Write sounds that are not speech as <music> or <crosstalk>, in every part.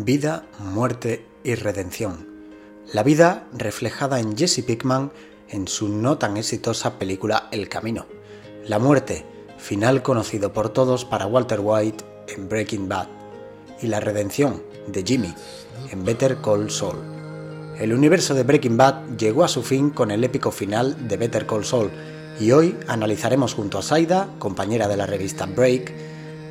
Vida, muerte y redención. La vida reflejada en Jesse Pickman en su no tan exitosa película El Camino. La muerte, final conocido por todos para Walter White en Breaking Bad. Y la redención de Jimmy en Better Call Saul. El universo de Breaking Bad llegó a su fin con el épico final de Better Call Saul y hoy analizaremos junto a Saida, compañera de la revista Break,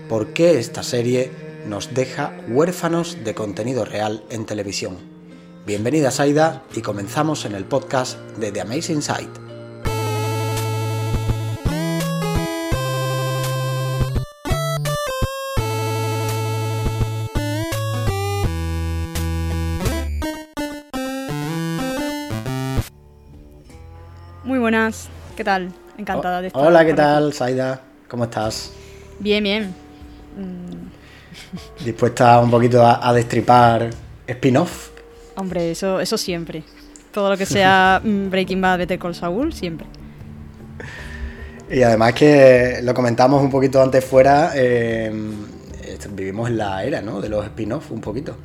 por qué esta serie nos deja huérfanos de contenido real en televisión. Bienvenida Saida y comenzamos en el podcast de The Amazing Side. Muy buenas, ¿qué tal? Encantada de estar. Hola, ¿qué tal, Saida? ¿Cómo estás? Bien, bien. Mm, <laughs> ¿Dispuesta un poquito a, a destripar spin-off? hombre, eso, eso siempre. Todo lo que sea <laughs> mm, Breaking Bad, Better Call Saul, siempre. Y además que lo comentamos un poquito antes fuera, eh, vivimos en la era, ¿no? De los spin-off un poquito.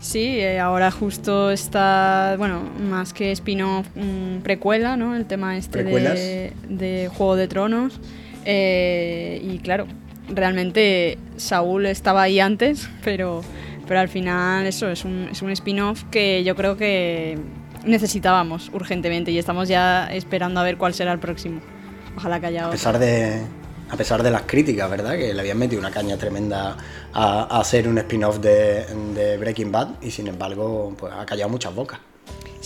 Sí, eh, ahora justo está, bueno, más que spin-off, mm, precuela, ¿no? El tema este de Juego de Tronos. Eh, y claro, realmente Saúl estaba ahí antes, pero, pero al final eso es un, es un spin-off que yo creo que necesitábamos urgentemente y estamos ya esperando a ver cuál será el próximo. Ojalá que haya A otro. pesar de, a pesar de las críticas, ¿verdad? Que le habían metido una caña tremenda a, a hacer un spin-off de, de Breaking Bad y sin embargo pues, ha callado muchas bocas.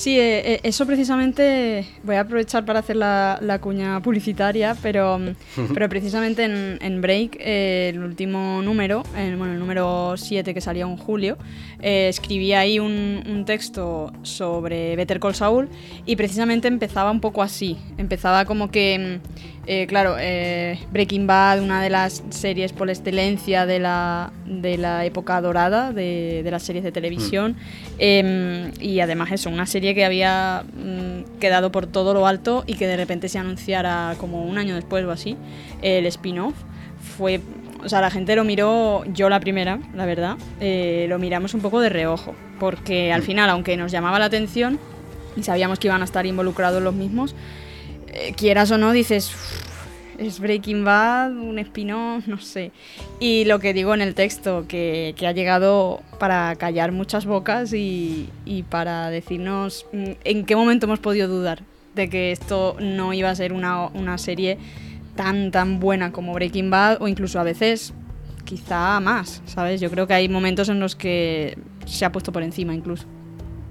Sí, eh, eh, eso precisamente voy a aprovechar para hacer la, la cuña publicitaria, pero, mm, <laughs> pero precisamente en, en Break, eh, el último número, bueno, el número 7 que salió en julio, escribí ahí un, un texto sobre Better Call Saul y precisamente empezaba un poco así. Empezaba como que, mm, eh, claro, eh, Breaking Bad, una de las series por excelencia de la, de la época dorada de, de las series de televisión. Eh, y además eso, una serie que había mm, quedado por todo lo alto y que de repente se anunciara como un año después o así, el spin-off. Fue, o sea, la gente lo miró, yo la primera, la verdad, eh, lo miramos un poco de reojo, porque al final, aunque nos llamaba la atención y sabíamos que iban a estar involucrados los mismos, eh, quieras o no, dices, "Uf, es Breaking Bad, un spin-off, no sé. Y lo que digo en el texto, que, que ha llegado para callar muchas bocas y, y para decirnos mm, en qué momento hemos podido dudar de que esto no iba a ser una, una serie tan, tan buena como Breaking Bad o incluso a veces quizá más, ¿sabes? Yo creo que hay momentos en los que se ha puesto por encima incluso.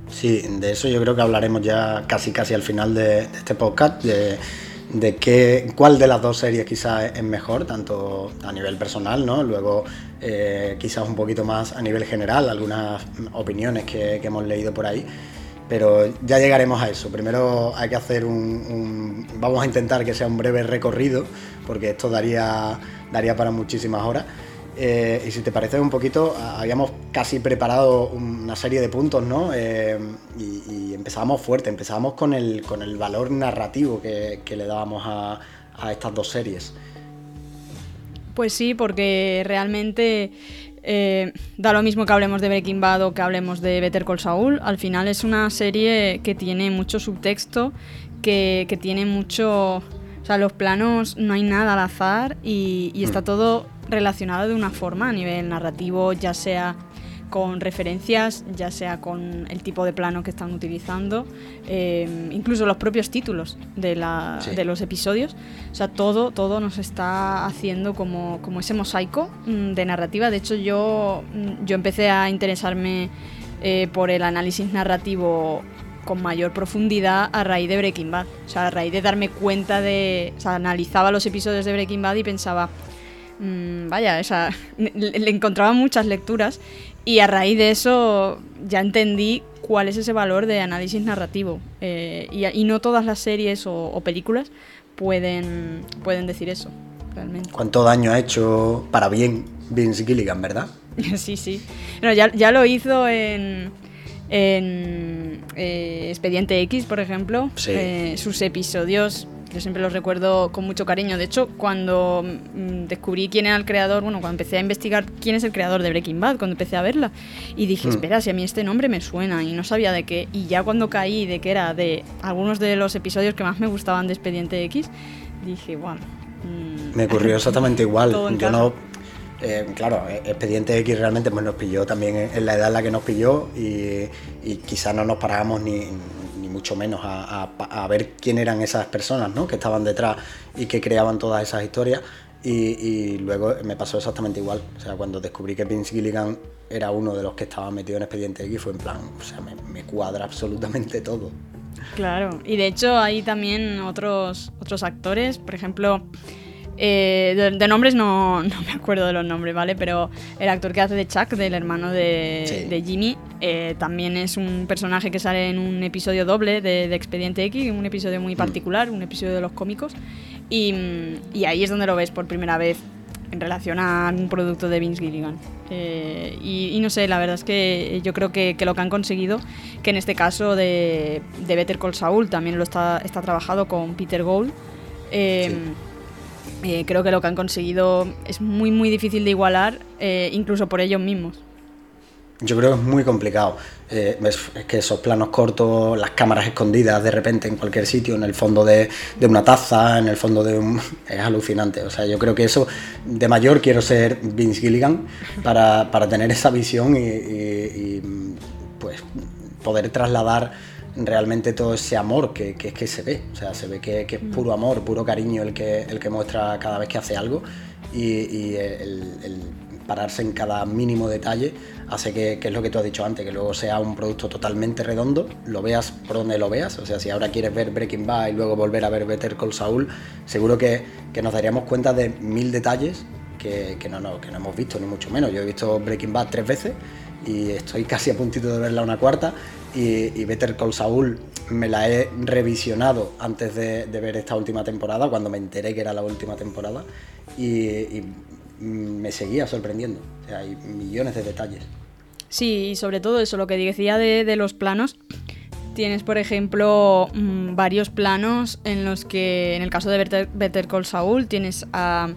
Sí, de eso yo creo que hablaremos ya casi casi al final de, este podcast, de, qué, cuál de las dos series quizás es mejor, tanto a nivel personal, ¿no? Luego eh, quizás un poquito más a nivel general, algunas opiniones que, que hemos leído por ahí. Pero ya llegaremos a eso. Primero hay que hacer un, un- Vamos a intentar que sea un breve recorrido, porque esto daría, daría para muchísimas horas. Eh, y si te parece un poquito, a- habíamos casi preparado una serie de puntos, ¿no? Eh, y, y empezábamos fuerte, empezábamos con el, con el valor narrativo que, que le dábamos a, a estas dos series. Pues sí, porque realmente eh, da lo mismo que hablemos de Breaking Bad o que hablemos de Better Call Saul. Al final es una serie que tiene mucho subtexto, que, que tiene mucho... O sea, los planos no hay nada al azar y, y está todo relacionado de una forma a nivel narrativo, ya sea con referencias, ya sea con el tipo de plano que están utilizando, eh, incluso los propios títulos de, la, Sí. de los episodios. O sea, todo, todo nos está haciendo como, como ese mosaico mm, de narrativa. De hecho, yo, mm, yo empecé a interesarme eh, por el análisis narrativo con mayor profundidad a raíz de Breaking Bad. O sea, a raíz de darme cuenta de... O sea, analizaba los episodios de Breaking Bad y pensaba, mm, vaya, o sea, <laughs> le, le encontraba muchas lecturas y a raíz de eso ya entendí cuál es ese valor de análisis narrativo. Eh, y, y no todas las series o, o películas pueden, pueden decir eso, realmente. ¿Cuánto daño ha hecho para bien Vince Gilligan, verdad? <laughs> Sí, sí. No, ya, ya lo hizo en, en eh, Expediente X, por ejemplo. Sí. Eh, sus episodios yo siempre los recuerdo con mucho cariño. De hecho, cuando mm, descubrí quién era el creador, bueno, cuando empecé a investigar quién es el creador de Breaking Bad, cuando empecé a verla, y dije, Mm. espera, si a mí este nombre me suena, y no sabía de qué. Y ya cuando caí de que era de algunos de los episodios que más me gustaban de Expediente X, dije, bueno. mm, Me ocurrió <laughs> exactamente igual. Yo no. Eh, claro, eh, Expediente X realmente pues, nos pilló también en la edad en la que nos pilló y, quizás no nos parábamos ni, ni mucho menos a, a- ver quién eran esas personas ¿no? que estaban detrás y que creaban todas esas historias. Y, y luego me pasó exactamente igual. O sea, cuando descubrí que Vince Gilligan era uno de los que estaba metido en Expediente X, fue en plan, o sea, me, me cuadra absolutamente todo. Claro, y de hecho hay también otros, otros actores, por ejemplo, eh, de, de nombres no, <laughs> no me acuerdo de los nombres, ¿vale? Pero el actor que hace de Chuck, del hermano de, Sí. de Jimmy, eh, también es un personaje que sale en un episodio doble de, de Expediente X, un episodio muy particular, un episodio de los cómicos, y, mm, y ahí es donde lo ves por primera vez en relación a un producto de Vince Gilligan. Eh, y, y no sé, la verdad es que yo creo que, que lo que han conseguido, que en este caso de, de Better Call Saul también lo está, está trabajado con Peter Gould. eh, eh, creo que lo que han conseguido es muy muy difícil de igualar, eh, incluso por ellos mismos. Yo creo que es muy complicado. Eh, es, que esos planos cortos, las cámaras escondidas de repente en cualquier sitio, en el fondo de, de una taza, en el fondo de un... <laughs> Es alucinante. O sea, yo creo que eso, de mayor quiero ser Vince Gilligan para, para tener esa visión y, y- y, pues poder trasladar realmente todo ese amor que, que, que se ve. O sea, se ve que, que es puro amor, puro cariño el que, el que muestra cada vez que hace algo y, y el, el pararse en cada mínimo detalle hace que, que es lo que tú has dicho antes, que luego sea un producto totalmente redondo, lo veas por donde lo veas, o sea, si ahora quieres ver Breaking Bad y luego volver a ver Better Call Saul, seguro que, nos daríamos cuenta de mil detalles que no, no, que no hemos visto, ni mucho menos. Yo he visto Breaking Bad tres veces y estoy casi a puntito de verla una cuarta y, y Better Call Saul me la he revisionado antes de, ver esta última temporada, cuando me enteré que era la última temporada y, me seguía sorprendiendo. Hay millones de detalles. Sí, y sobre todo eso, lo que decía de, de los planos. Tienes, por ejemplo, mm, varios planos en los que, en el caso de Better, Better Call Saul, tienes a,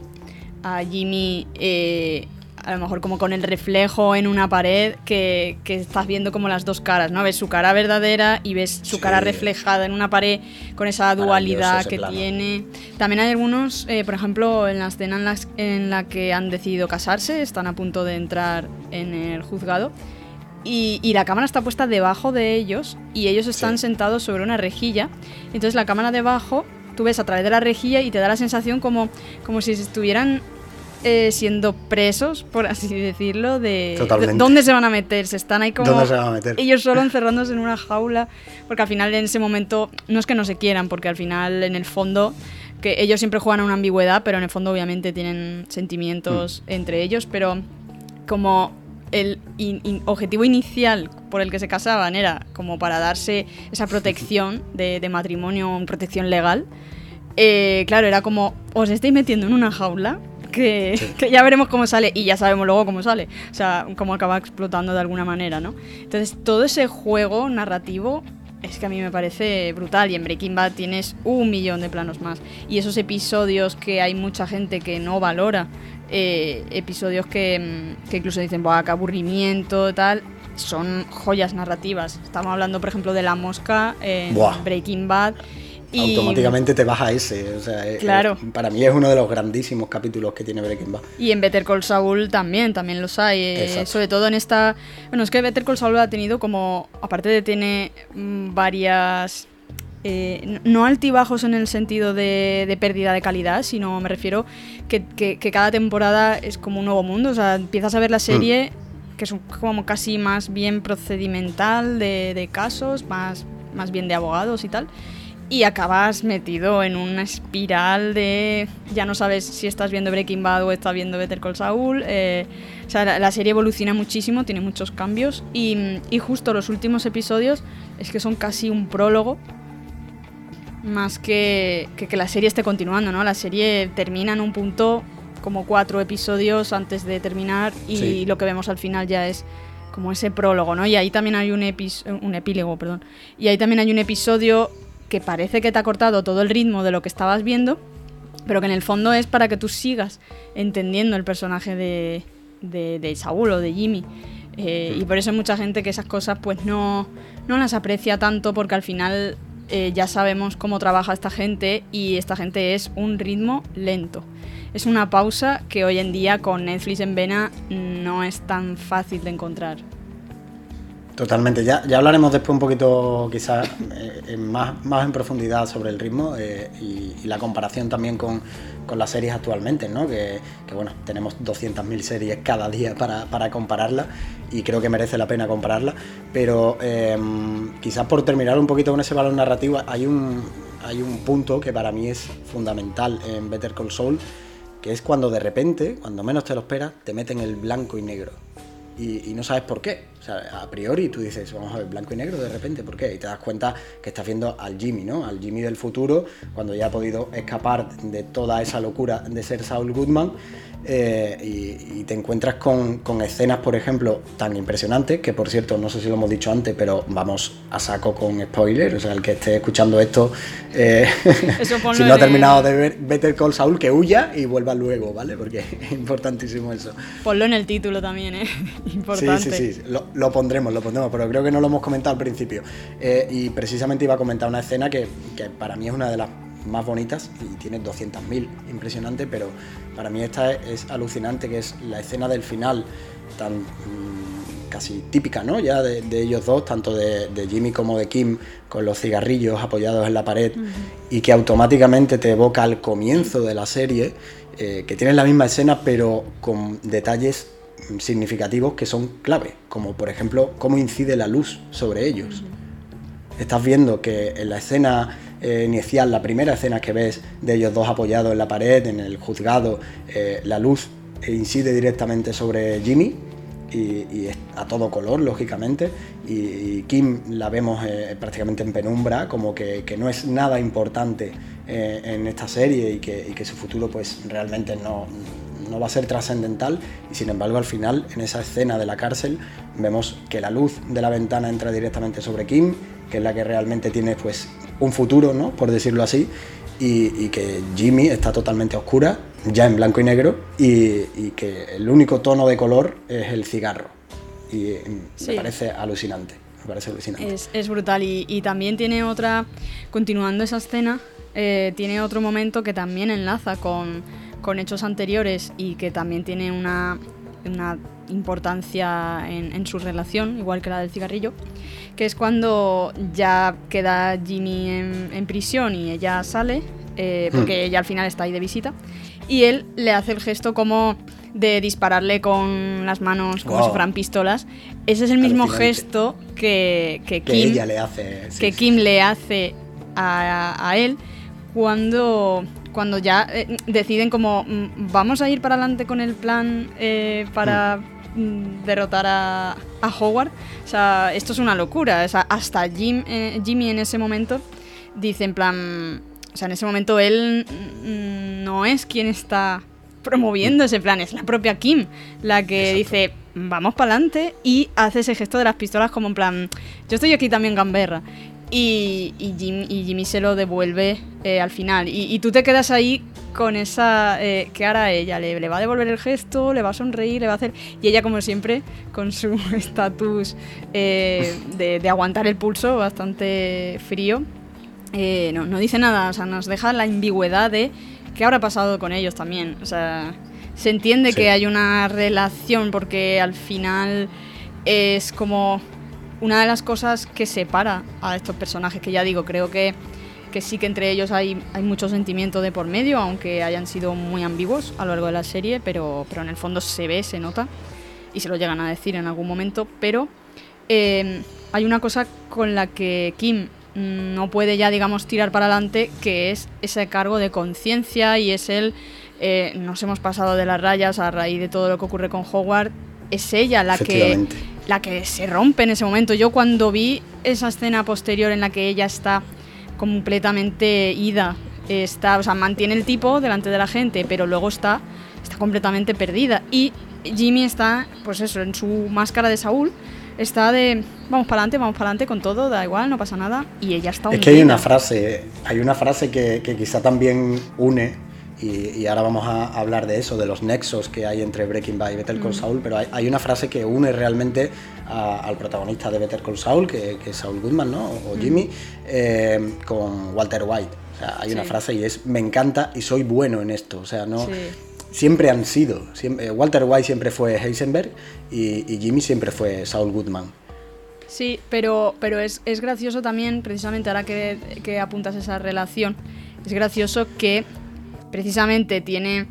a Jimmy eh, a lo mejor como con el reflejo en una pared que, que estás viendo como las dos caras, ¿no? Ves su cara verdadera y ves su Sí. cara reflejada en una pared con esa dualidad que plano. tiene. También hay algunos, eh, por ejemplo, en la escena en, las- en la que han decidido casarse, están a punto de entrar en el juzgado. Y, y la cámara está puesta debajo de ellos y ellos están Sí. sentados sobre una rejilla. Entonces la cámara debajo, tú ves a través de la rejilla y te da la sensación como, como si estuvieran eh, siendo presos, por así decirlo, de, Totalmente. dónde se van a meter. Se están ahí como ¿Dónde se van a meter? ellos solo encerrándose en una jaula, porque al final en ese momento no es que no se quieran, porque al final en el fondo que ellos siempre juegan a una ambigüedad, pero en el fondo obviamente tienen sentimientos entre ellos, pero como el in- in- objetivo inicial por el que se casaban era como para darse esa protección de, de matrimonio, protección legal, eh, claro, era como, os estáis metiendo en una jaula que, que ya veremos cómo sale y ya sabemos luego cómo sale, o sea, cómo acaba explotando de alguna manera, ¿no? Entonces, todo ese juego narrativo es que a mí me parece brutal y en Breaking Bad tienes un millón de planos más y esos episodios que hay mucha gente que no valora, eh, episodios que, mm, que incluso dicen, Buah, qué aburrimiento, tal, son joyas narrativas. Estamos hablando, por ejemplo, de La Mosca en Buah. Breaking Bad. Y, Automáticamente te vas a ese. O sea, Claro. es- para mí es uno de los grandísimos capítulos que tiene Breaking Bad. Y en Better Call Saul también, también los hay. eh, sobre todo en esta... Bueno, es que Better Call Saul ha tenido como... Aparte de tiene mm, varias... eh, no altibajos en el sentido de, de pérdida de calidad, sino me refiero que, que- que cada temporada es como un nuevo mundo. O sea, empiezas a ver la serie que es un- como casi más bien procedimental de, de casos, más, más bien de abogados y tal. Y acabas metido en una espiral de. Ya no sabes si estás viendo Breaking Bad o estás viendo Better Call Saul. eh, o sea, la, la serie evoluciona muchísimo, tiene muchos cambios. Y, y justo los últimos episodios es que son casi un prólogo. Más que, que que la serie esté continuando, ¿no? La serie termina en un punto como cuatro episodios antes de terminar. Y Sí. lo que vemos al final ya es como ese prólogo, ¿no? Y ahí también hay un, epis- un epílogo, perdón. Y ahí también hay un episodio que parece que te ha cortado todo el ritmo de lo que estabas viendo, pero que en el fondo es para que tú sigas entendiendo el personaje de, de, Saúl o de Jimmy. Eh, y por eso hay mucha gente que esas cosas pues no, no las aprecia tanto porque al final eh, ya sabemos cómo trabaja esta gente y esta gente es un ritmo lento. Es una pausa que hoy en día con Netflix en vena no es tan fácil de encontrar. Totalmente, ya, ya hablaremos después un poquito quizás eh, más, más en profundidad sobre el ritmo eh, y, la comparación también con, las series actualmente, ¿no? que, bueno, tenemos 200.000 series cada día para, para compararlas y creo que merece la pena compararlas, pero em, quizás por terminar un poquito con ese valor narrativo, hay un, hay un punto que para mí es fundamental en Better Call Saul, que es cuando de repente, cuando menos te lo esperas, te meten el blanco y negro y, no sabes por qué. O sea, a priori tú dices, vamos a ver, blanco y negro de repente, ¿por qué? Y te das cuenta que estás viendo al Jimmy, ¿no? Al Jimmy del futuro, cuando ya ha podido escapar de toda esa locura de ser Saul Goodman eh, y, te encuentras con, escenas, por ejemplo, tan impresionantes, que por cierto, no sé si lo hemos dicho antes, pero vamos a saco con spoiler, o sea, el que esté escuchando esto, eh, <laughs> si no ha terminado de ver Better Call Saul, que huya y vuelva luego, ¿vale? Porque <laughs> es importantísimo eso. Ponlo en el título también, ¿eh? <laughs> Importante. Sí, sí, sí, lo, pondremos, lo pondremos, pero creo que no lo hemos comentado al principio. Eh, y precisamente iba a comentar una escena que, que para mí es una de las más bonitas y tiene 200.000, impresionante, pero para mí esta es, alucinante, que es la escena del final, tan mm, casi típica, ¿no? Ya de, ellos dos, tanto de, Jimmy como de Kim, con los cigarrillos apoyados en la pared, y que automáticamente te evoca al comienzo de la serie, eh, que tienen la misma escena, pero con detalles significativos que son clave, como por ejemplo cómo incide la luz sobre ellos. Estás viendo que en la escena eh, inicial, la primera escena que ves de ellos dos apoyados en la pared, en el juzgado, eh, la luz incide directamente sobre Jimmy y, a todo color, lógicamente, y, Kim la vemos eh, prácticamente en penumbra, como que, no es nada importante en esta serie y que, su futuro pues realmente no, no va a ser trascendental y sin embargo al final en esa escena de la cárcel vemos que la luz de la ventana entra directamente sobre Kim, que es la que realmente tiene pues un futuro, ¿no? por decirlo así, y, que Jimmy está totalmente oscura, ya en blanco y negro, y, que el único tono de color es el cigarro. Y me parece alucinante. Me parece alucinante. Es, brutal y, también tiene otra, continuando esa escena, eh, tiene otro momento que también enlaza con, con hechos anteriores y que también tiene una, una importancia en, su relación, igual que la del cigarrillo, que es cuando ya queda Jimmy en, prisión y ella sale, eh, hmm. porque ella al final está ahí de visita, y él le hace el gesto como de dispararle con las manos como si fueran pistolas. Ese es el mismo gesto que, que, Kim, le hace, que Kim le hace a, a él cuando cuando ya eh, deciden como mm, vamos a ir para adelante con el plan eh, para mm, derrotar a, Howard. O sea, esto es una locura. O sea, hasta Jim, eh, Jimmy en ese momento dice en plan... O sea, en ese momento él mm, no es quien está promoviendo ese plan, es la propia Kim la que dice vamos para adelante y hace ese gesto de las pistolas como en plan yo estoy aquí también gamberra y, Jimmy se lo devuelve eh, al final. Y, tú te quedas ahí con esa... Eh, ¿Qué hará ella? ¿Le, va a devolver el gesto? ¿Le va a sonreír? ¿Le va a hacer...? Y ella, como siempre, con su <laughs> estatus eh, de, aguantar el pulso bastante frío, no, dice nada. O sea, nos deja la ambigüedad de qué habrá pasado con ellos también. O sea, se entiende que hay una relación porque al final es como una de las cosas que separa a estos personajes, que ya digo, creo que, que sí que entre ellos hay, hay mucho sentimiento de por medio, aunque hayan sido muy ambiguos a lo largo de la serie, pero, pero en el fondo se ve, se nota, y se lo llegan a decir en algún momento, pero eh, hay una cosa con la que Kim no puede ya, digamos, tirar para adelante, que es ese cargo de conciencia y es el... Eh, nos hemos pasado de las rayas a raíz de todo lo que ocurre con Howard. Es ella la que la que se rompe en ese momento. Yo cuando vi esa escena posterior en la que ella está completamente ida, está, o sea, mantiene el tipo delante de la gente, pero luego está, está completamente perdida. Y Jimmy está, pues eso, en su máscara de Saúl, está de vamos para adelante, vamos para adelante con todo, da igual, no pasa nada, y ella está Es que hay una frase, hay una frase que, que quizá también une y, ahora vamos a hablar de eso, de los nexos que hay entre Breaking Bad y Better Call mm. Saul, pero hay, una frase que une realmente al protagonista de Better Call Saul, que, es Saul Goodman, ¿no? O mm. Jimmy, eh, con Walter White. O sea, hay una frase y es, me encanta y soy bueno en esto. O sea, no... Siempre han sido. Siempre, Walter White siempre fue Heisenberg y, Jimmy siempre fue Saul Goodman. Sí, pero, pero es, es gracioso también, precisamente ahora que, que apuntas esa relación, es gracioso que precisamente tiene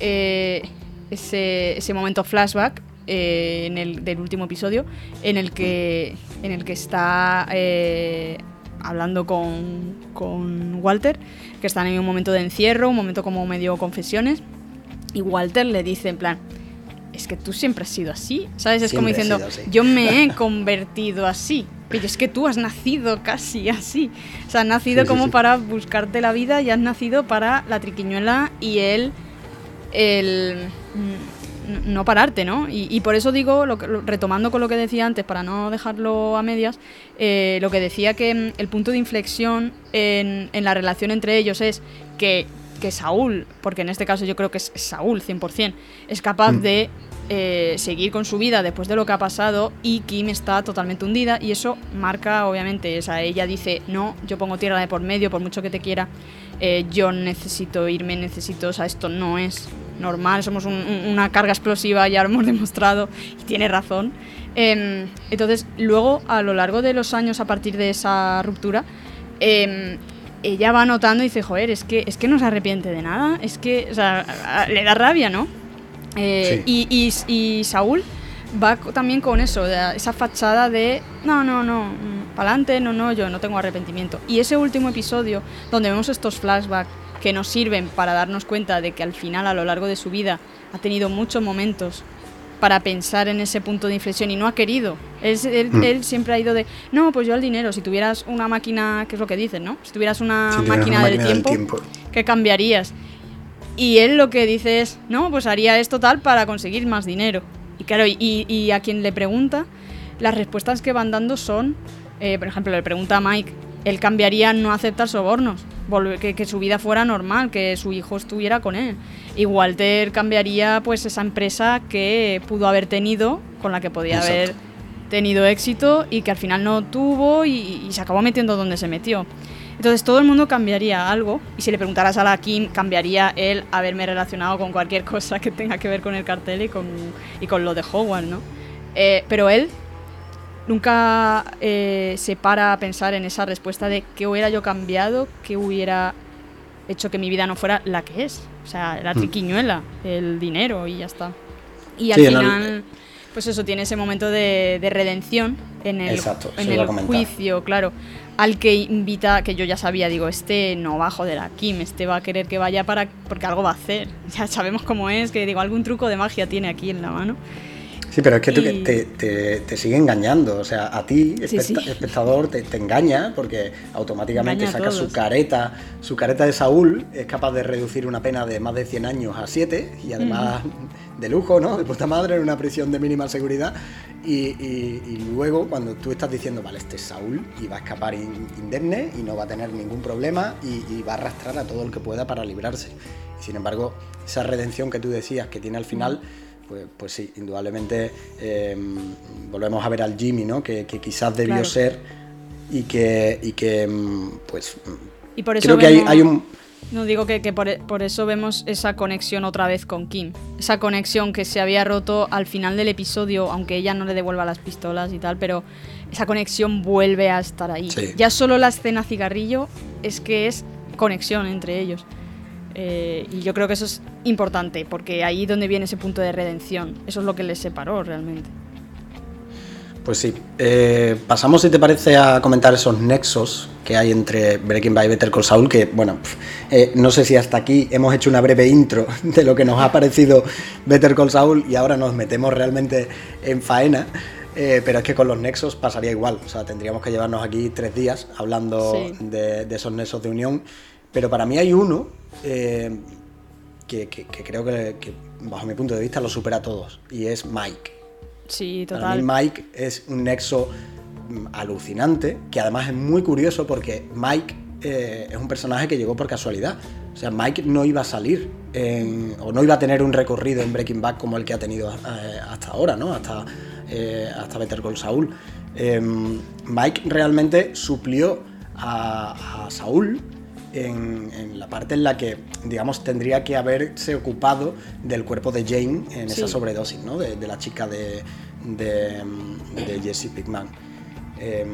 eh, ese, momento flashback eh, en el, del último episodio en el que, en el que está eh, hablando con, con, Walter, que están en un momento de encierro, un momento como medio confesiones, y Walter le dice en plan, es que tú siempre has sido así, ¿sabes? Es como diciendo, yo me he <laughs> convertido así, pero es que tú has nacido casi así. O sea, has nacido como para buscarte la vida y has nacido para la triquiñuela y el, el mm, no pararte, ¿no? Y, por eso digo, lo, retomando con lo que decía antes, para no dejarlo a medias, eh, lo que decía que mm, el punto de inflexión en, en la relación entre ellos es que que Saúl, porque en este caso yo creo que es Saúl 100%, es capaz mm. de eh, seguir con su vida después de lo que ha pasado y Kim está totalmente hundida y eso marca obviamente, o sea, ella dice, no, yo pongo tierra de por medio, por mucho que te quiera, eh, yo necesito irme, necesito, o sea, esto no es normal, somos una carga explosiva, ya lo hemos <laughs> demostrado y tiene razón. Em, entonces, luego, a lo largo de los años a partir de esa ruptura, em, ella va notando y dice, joder, es que, es que no se arrepiente de nada, es que, o sea, le da rabia, ¿no? Eh, y, y, Saúl va también con eso, esa fachada de, no, no, no, para adelante, no, no, yo no tengo arrepentimiento. Y ese último episodio, donde vemos estos flashbacks que nos sirven para darnos cuenta de que al final, a lo largo de su vida, ha tenido muchos momentos para pensar en ese punto de inflexión y no ha querido. Mm. Él, siempre ha ido de, no, pues yo al dinero, si tuvieras una máquina, que es lo que dicen, ¿no? Si tuvieras una, máquina, del, tiempo, ¿qué cambiarías? Y él lo que dice es, no, pues haría esto tal para conseguir más dinero. Y claro, y, a quien le pregunta, las respuestas que van dando son, eh, por ejemplo, le pregunta a Mike, él cambiaría no aceptar sobornos, que, que, su vida fuera normal, que su hijo estuviera con él. Y Walter cambiaría pues esa empresa que pudo haber tenido, con la que podía haber tenido éxito y que al final no tuvo y, se acabó metiendo donde se metió. Entonces todo el mundo cambiaría algo y si le preguntaras a la Kim, cambiaría él haberme relacionado con cualquier <laughs> cosa que tenga que ver con el cartel y con, y con lo de Howard, ¿no? Eh, pero él nunca eh, se para a pensar en esa respuesta de qué hubiera yo cambiado, qué hubiera hecho que mi vida no fuera la que es. O sea, la hmm. triquiñuela, el dinero y ya está. Y al final, pues eso, tiene ese momento de, redención en el, en el juicio, claro, al que invita, que yo ya sabía, digo, este no va a joder a Kim, este va a querer que vaya para porque algo va a hacer. <laughs> Ya sabemos cómo es, que digo, algún truco de magia tiene aquí en la mano. Sí, pero es que te, sigue engañando. O sea, a ti, espectador, Te, engaña porque automáticamente saca su careta. Su careta de Saúl es capaz de reducir una pena de más de 100 años a 7 y además de lujo, ¿no? De puta madre en una prisión de mínima seguridad. Y, luego, cuando tú estás diciendo, vale, este es Saúl y va a escapar indemne y no va a tener ningún problema y, va a arrastrar a todo el que pueda para librarse. sin embargo, esa redención que tú decías que tiene al final pues, pues sí, indudablemente em, volvemos a ver al Jimmy, ¿no? Que, quizás debió ser y que, y que em, pues y por eso creo que hay, un... No digo que, por, eso vemos esa conexión otra vez con Kim. Esa conexión que se había roto al final del episodio, aunque ella no le devuelva las pistolas y tal, pero esa conexión vuelve a estar ahí. Ya solo la escena cigarrillo es que es conexión entre ellos. Eh, y yo creo que eso es importante, porque ahí donde viene ese punto de redención. Eso es lo que les separó realmente. Pues sí. Eh, pasamos, si te parece, a comentar esos nexos que hay entre Breaking Bad y Better Call Saul, que, bueno, eh, no sé si hasta aquí hemos hecho una breve intro de lo que nos ha parecido Better Call Saul y ahora nos metemos realmente en faena. pero es que con los nexos pasaría igual. O sea, tendríamos que llevarnos aquí tres días hablando de, de esos nexos de unión pero para mí hay uno eh, que, creo que, bajo mi punto de vista, lo supera a todos. Y es Mike. Sí, Para total. mí Mike es un nexo mm, alucinante, que además es muy curioso porque Mike eh, es un personaje que llegó por casualidad. O sea, Mike no iba a salir en- o no iba a tener un recorrido en Breaking Bad como el que ha tenido eh, hasta ahora, ¿no? Hasta, eh, hasta Better Call Saul. Eh, Mike realmente suplió a, a Saúl en, en la parte en la que, digamos, tendría que haberse ocupado del cuerpo de Jane en esa sobredosis, ¿no? De, de la chica de, de, de Jesse Pinkman. Eh,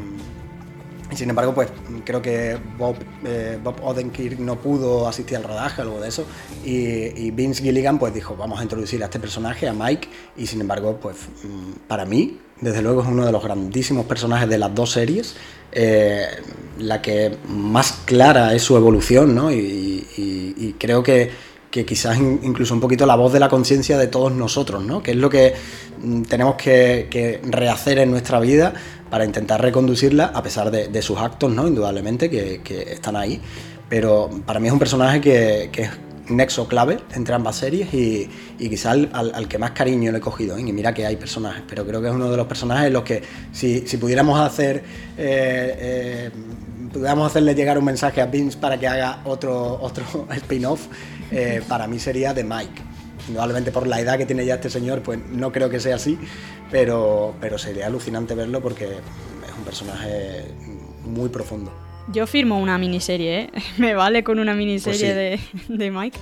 y sin embargo, pues creo que Bob, eh, Bob Odenkirk no pudo asistir al rodaje o algo de eso. Y, y Vince Gilligan pues dijo, vamos a introducir a este personaje, a Mike. Y sin embargo, pues mm, para mí, desde luego es uno de los grandísimos personajes de las dos series. eh, la que más clara es su evolución, ¿no? Y, creo que, quizás in- incluso un poquito la voz de la conciencia de todos nosotros, ¿no? Que es lo que mm, tenemos que, rehacer en nuestra vida para intentar reconducirla, a pesar de, sus actos, ¿no? Indudablemente, que, están ahí. Pero para mí es un personaje que, que es nexo clave entre ambas series y, y quizás al, que más cariño le he cogido. ¿eh? Y mira que hay personajes, pero creo que es uno de los personajes en los que si, si pudiéramos hacer... eh, eh, pudiéramos hacerle llegar un mensaje a Vince para que haga otro, otro <laughs> spin-off, para mí sería de Mike. Indudablemente por la edad que tiene ya este señor, pues no creo que sea así, pero, pero sería alucinante verlo porque es un personaje muy profundo. Yo firmo una miniserie, ¿eh? <laughs> Me vale con una miniserie Pues de, de Mike.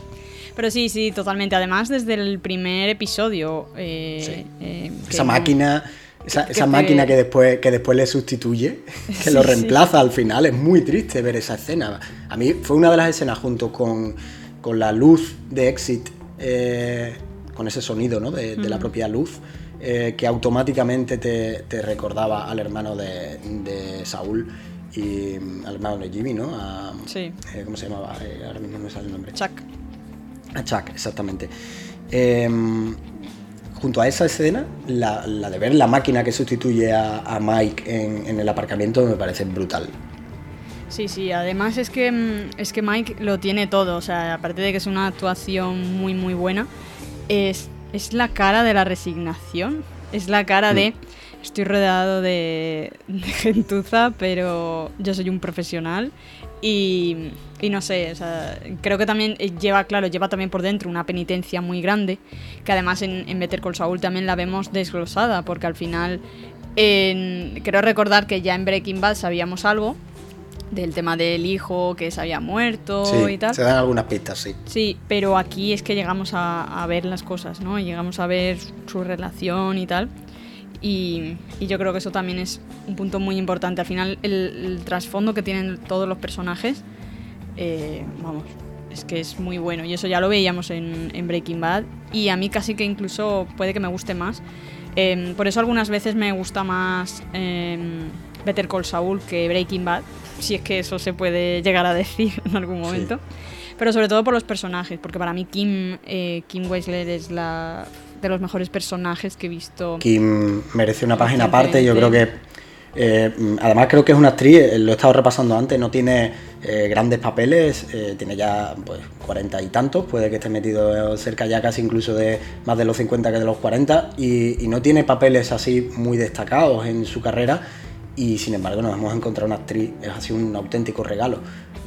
Pero sí, sí, totalmente. Además, desde el primer episodio. eh, Sí. eh, Esa máquina, esa, que esa te- máquina que después, que después le sustituye, <laughs> que Sí, lo reemplaza al final, es muy triste ver esa escena. A mí fue una de las escenas junto con, con la luz de Exit, eh, con ese sonido ¿no? de, de la propia luz, que automáticamente te, te recordaba al hermano de, de Saúl y mm, al hermano de Jimmy, ¿no? A- Sí. eh, ¿Cómo se llamaba? Eh, ahora mismo no me sale el nombre. Chuck. A Chuck, exactamente. Em, junto a esa escena, la, la de ver la máquina que sustituye a, a Mike en, en el aparcamiento me parece brutal. Sí, sí, además es que, mm, es que Mike lo tiene todo, o sea, aparte de que es una actuación muy, muy buena, es, es la cara de la resignación, es la cara de estoy rodeado de, de gentuza, pero yo soy un profesional y, y no sé, o sea, creo que también lleva, claro, lleva también por dentro una penitencia muy grande, que además en, en Better Call Saul también la vemos desglosada, porque al final, en- creo recordar que ya en Breaking Bad sabíamos algo, del tema del hijo que se había muerto Sí, y tal. se dan algunas pistas, sí. Sí, pero aquí es que llegamos a, a ver las cosas, ¿no? Llegamos a ver su relación y tal. Y, y yo creo que eso también es un punto muy importante. Al final, el, el trasfondo que tienen todos los personajes, eh, vamos, es que es muy bueno. Y eso ya lo veíamos en, en Breaking Bad. Y a mí casi que incluso puede que me guste más. Em, por eso algunas veces me gusta más em, Better Call Saul que Breaking Bad. Si es que eso se puede llegar a decir <laughs> en algún momento. Pero sobre todo por los personajes, porque para mí Kim, eh, Kim Weisler es la de los mejores personajes que he visto. Kim merece una página aparte, yo creo que... eh, además creo que es una actriz, eh, lo he estado repasando antes, no tiene eh, grandes papeles, eh, tiene ya pues cuarenta y tantos, puede que esté metido cerca ya casi incluso de más de los 50 que de los 40, y, y no tiene papeles así muy destacados en su carrera, y sin embargo nos hemos encontrado una actriz, es así un auténtico regalo.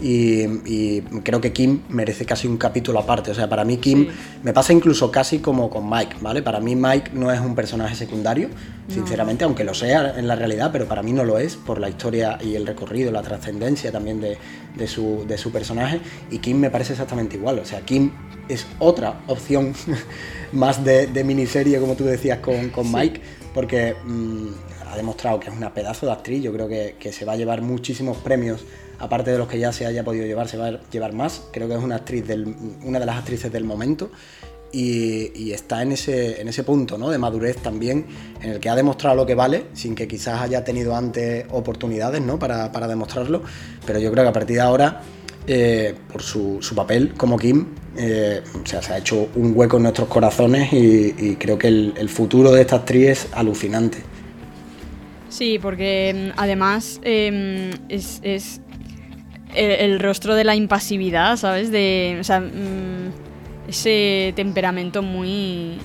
Y, y creo que Kim merece casi un capítulo aparte. O sea, para mí Kim Sí. me pasa incluso casi como con Mike, ¿vale? Para mí Mike no es un personaje secundario, sinceramente, aunque lo sea en la realidad, pero para mí no lo es por la historia y el recorrido, la trascendencia también de, de su, de su personaje. Y Kim me parece exactamente igual. O sea, Kim es otra opción <laughs> más de, de miniserie, como tú decías con, con Sí. Mike, porque mm, ha demostrado que es una pedazo de actriz. Yo creo que, que se va a llevar muchísimos premios, aparte de los que ya se haya podido llevar, se va a llevar más. Creo que es una actriz una de las actrices del momento. Y, está en ese, en ese punto ¿no? de madurez también, en el que ha demostrado lo que vale, sin que quizás haya tenido antes oportunidades ¿no? para, para demostrarlo. Pero yo creo que a partir de ahora, eh, por su, su papel como Kim, eh, o sea, se ha hecho un hueco en nuestros corazones y, y creo que el, el futuro de esta actriz es alucinante. Sí, porque mm, además em, es, es el, el rostro de la impasividad, ¿sabes? De, o sea, mm, ese temperamento muy,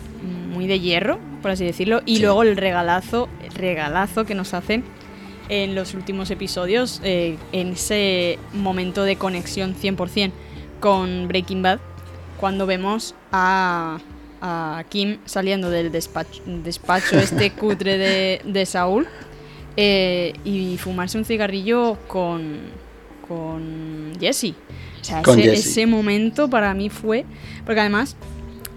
muy de hierro, por así decirlo, y luego el regalazo, regalazo que nos hace en los últimos episodios, eh, en ese momento de conexión 100% con Breaking Bad, cuando vemos a, Kim saliendo del despacho, despacho <laughs> este cutre de, Saúl eh, y fumarse un cigarrillo con, con Jesse. O sea, ese, momento para mí fue. Porque además,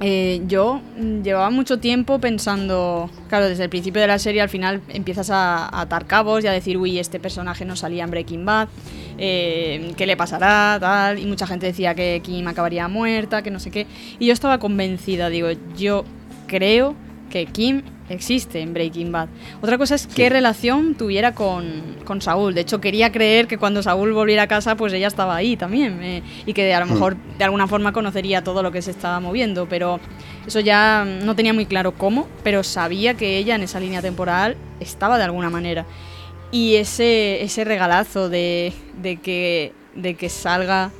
eh, yo llevaba mucho tiempo pensando. Claro, desde el principio de la serie al final empiezas a, atar cabos y a decir, uy, este personaje no salía en Breaking Bad. Eh, ¿Qué le pasará? Tal. Y mucha gente decía que Kim acabaría muerta, que no sé qué. Y yo estaba convencida, digo, yo creo que Kim existe en Breaking Bad. Otra cosa es qué relación tuviera con, con, Saúl. De hecho, quería creer que cuando Saúl volviera a casa, pues ella estaba ahí también. Eh, y que a lo hmm. mejor de alguna forma conocería todo lo que se estaba moviendo. Pero eso ya no tenía muy claro cómo, pero sabía que ella en esa línea temporal estaba de alguna manera. Y ese, ese regalazo de, de, que, de que salga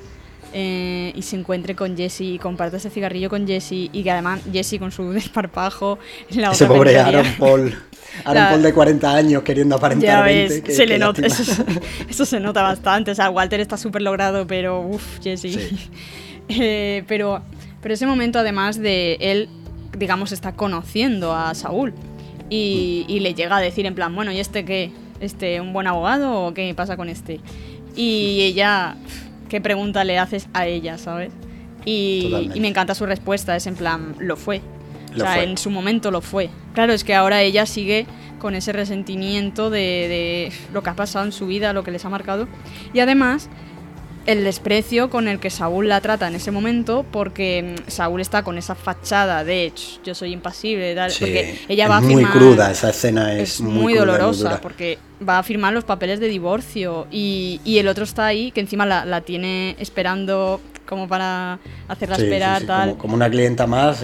eh, y se encuentre con Jesse y comparte ese cigarrillo con Jesse y que además Jesse con su <laughs> desparpajo la ese pobre Aaron Paul. <laughs> Aaron Paul de 40 años queriendo aparentar 20 se le nota <laughs> eso, se nota bastante o sea Walter está súper logrado pero uff Jesse. Eh, pero pero ese momento además de él digamos está conociendo a Saúl y, y le llega a decir en plan bueno y este qué este un buen abogado o qué pasa con este y ella qué pregunta le haces a ella, ¿sabes? Y, me encanta su respuesta, es en plan, lo fue. o sea, en su momento lo fue. Claro, es que ahora ella sigue con ese resentimiento de, de, lo que ha pasado en su vida, lo que les ha marcado. Y además, el desprecio con el que Saúl la trata en ese momento, porque mm, Saúl está con esa fachada de yo soy impasible, tal, porque ella va a firmar. Muy cruda, esa escena es, muy, dolorosa, porque va a firmar los papeles de divorcio y, y el otro está ahí, que encima la, la tiene esperando como para hacerla esperar, tal. Como, una clienta más,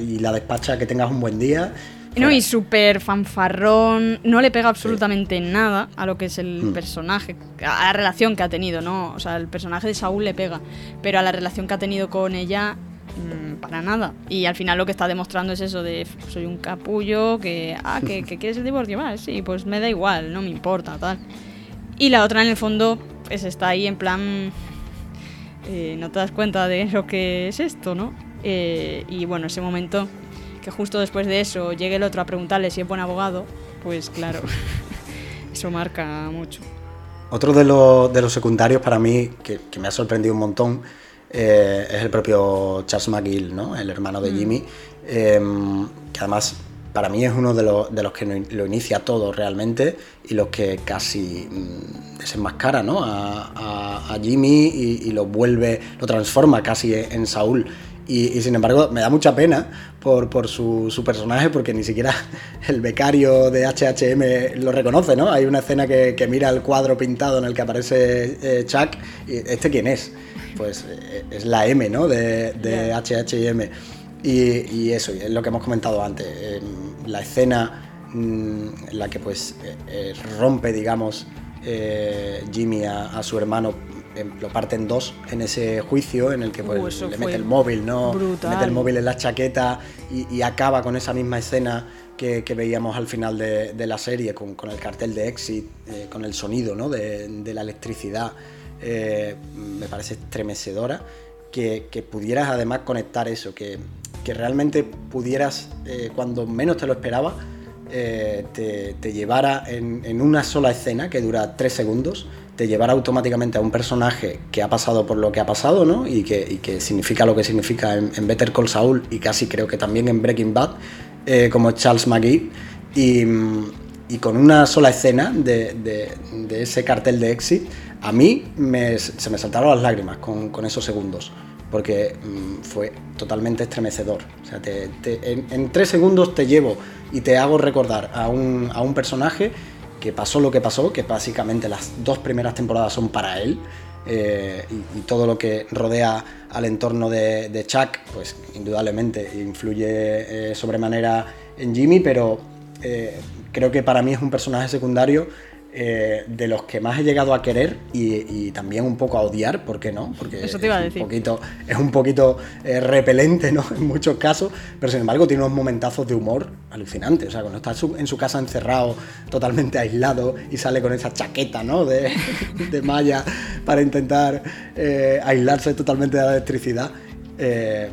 y la despacha que tengas un buen día no, y súper fanfarrón, no le pega absolutamente nada a lo que es el hmm. personaje, a la relación que ha tenido, ¿no? O sea, el personaje de Saúl le pega, pero a la relación que ha tenido con ella, mm, para nada. Y al final lo que está demostrando es eso de, soy un capullo, que, ah, que, quieres el divorcio, va, sí, pues me da igual, no me importa, tal. Y la otra en el fondo, pues está ahí en plan, eh, no te das cuenta de lo que es esto, ¿no? Eh, y bueno, ese momento que justo después de eso llegue el otro a preguntarle si es buen abogado, pues claro, <laughs> eso marca mucho. Otro de, de los secundarios para mí, que, me ha sorprendido un montón, eh, es el propio Charles McGill, ¿no? el hermano de mm. Jimmy, em, que además para mí es uno de los, de los, que lo inicia todo realmente y los que casi mm, desenmascara ¿no? a, a, Jimmy y, lo vuelve, lo transforma casi en Saúl. Y, sin embargo, me da mucha pena por, por su, su, personaje, porque ni siquiera <laughs> el becario de HHM lo reconoce, ¿no? Hay una escena que, que mira el cuadro pintado en el que aparece eh, Chuck, y ¿este quién es? Pues eh, es la M, ¿no? De, de HHM. Y, y, eso, es lo que hemos comentado antes. la escena mm, en la que pues eh, rompe, digamos, Jimmy a, a su hermano lo parte en dos en ese juicio en el que pues, le mete el móvil, ¿no? Mete el móvil en la chaqueta y, acaba con esa misma escena que, veíamos al final de, la serie, con, el cartel de Exit, eh, con el sonido ¿no? de, la electricidad. Eh, me parece estremecedora que, pudieras además conectar eso, que, realmente pudieras, eh, cuando menos te lo esperaba, te, llevara en, en, una sola escena que dura tres segundos te llevará automáticamente a un personaje que ha pasado por lo que ha pasado, ¿no? Y que, significa lo que significa en, Better Call Saul y casi creo que también en Breaking Bad, eh, como Charles McGee. Y, con una sola escena de, ese cartel de exit, a mí se me saltaron las lágrimas con, esos segundos, porque mm, fue totalmente estremecedor. O sea, en, tres segundos te llevo y te hago recordar a un personaje que pasó lo que pasó, que básicamente las dos primeras temporadas son para él. Eh, y, todo lo que rodea al entorno de, Chuck, pues indudablemente influye eh, sobremanera en Jimmy, pero eh, creo que para mí es un personaje secundario eh, de los que más he llegado a querer y, también un poco a odiar, ¿por qué no? Porque Eso te iba a decir. Es un poquito, es un poquito eh, repelente, ¿no? <laughs> En muchos casos, pero sin embargo tiene unos momentazos de humor alucinantes. O sea, cuando está en su casa encerrado, totalmente aislado y sale con esa chaqueta, ¿no? De, <laughs> de malla para intentar eh, aislarse totalmente de la electricidad.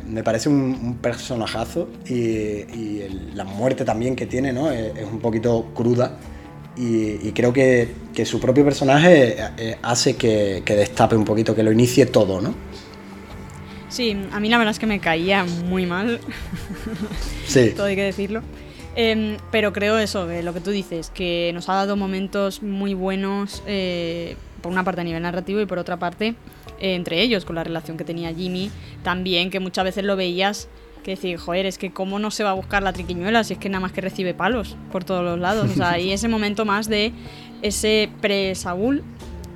me parece un, personajazo y, la muerte también que tiene, ¿no? es un poquito cruda y, creo que, su propio personaje eh, hace que, destape un poquito, que lo inicie todo, ¿no? Sí, a mí la verdad es que me caía muy mal. Sí. <laughs> todo hay que decirlo. Em, pero creo eso, lo que tú dices, que nos ha dado momentos muy buenos, eh, por una parte a nivel narrativo y por otra parte eh, entre ellos, con la relación que tenía Jimmy, también que muchas veces lo veías que decir, joder, es que cómo no se va a buscar la triquiñuela si es que nada más que recibe palos por todos los lados. O sea, <laughs> y ese momento más de ese pre-Saúl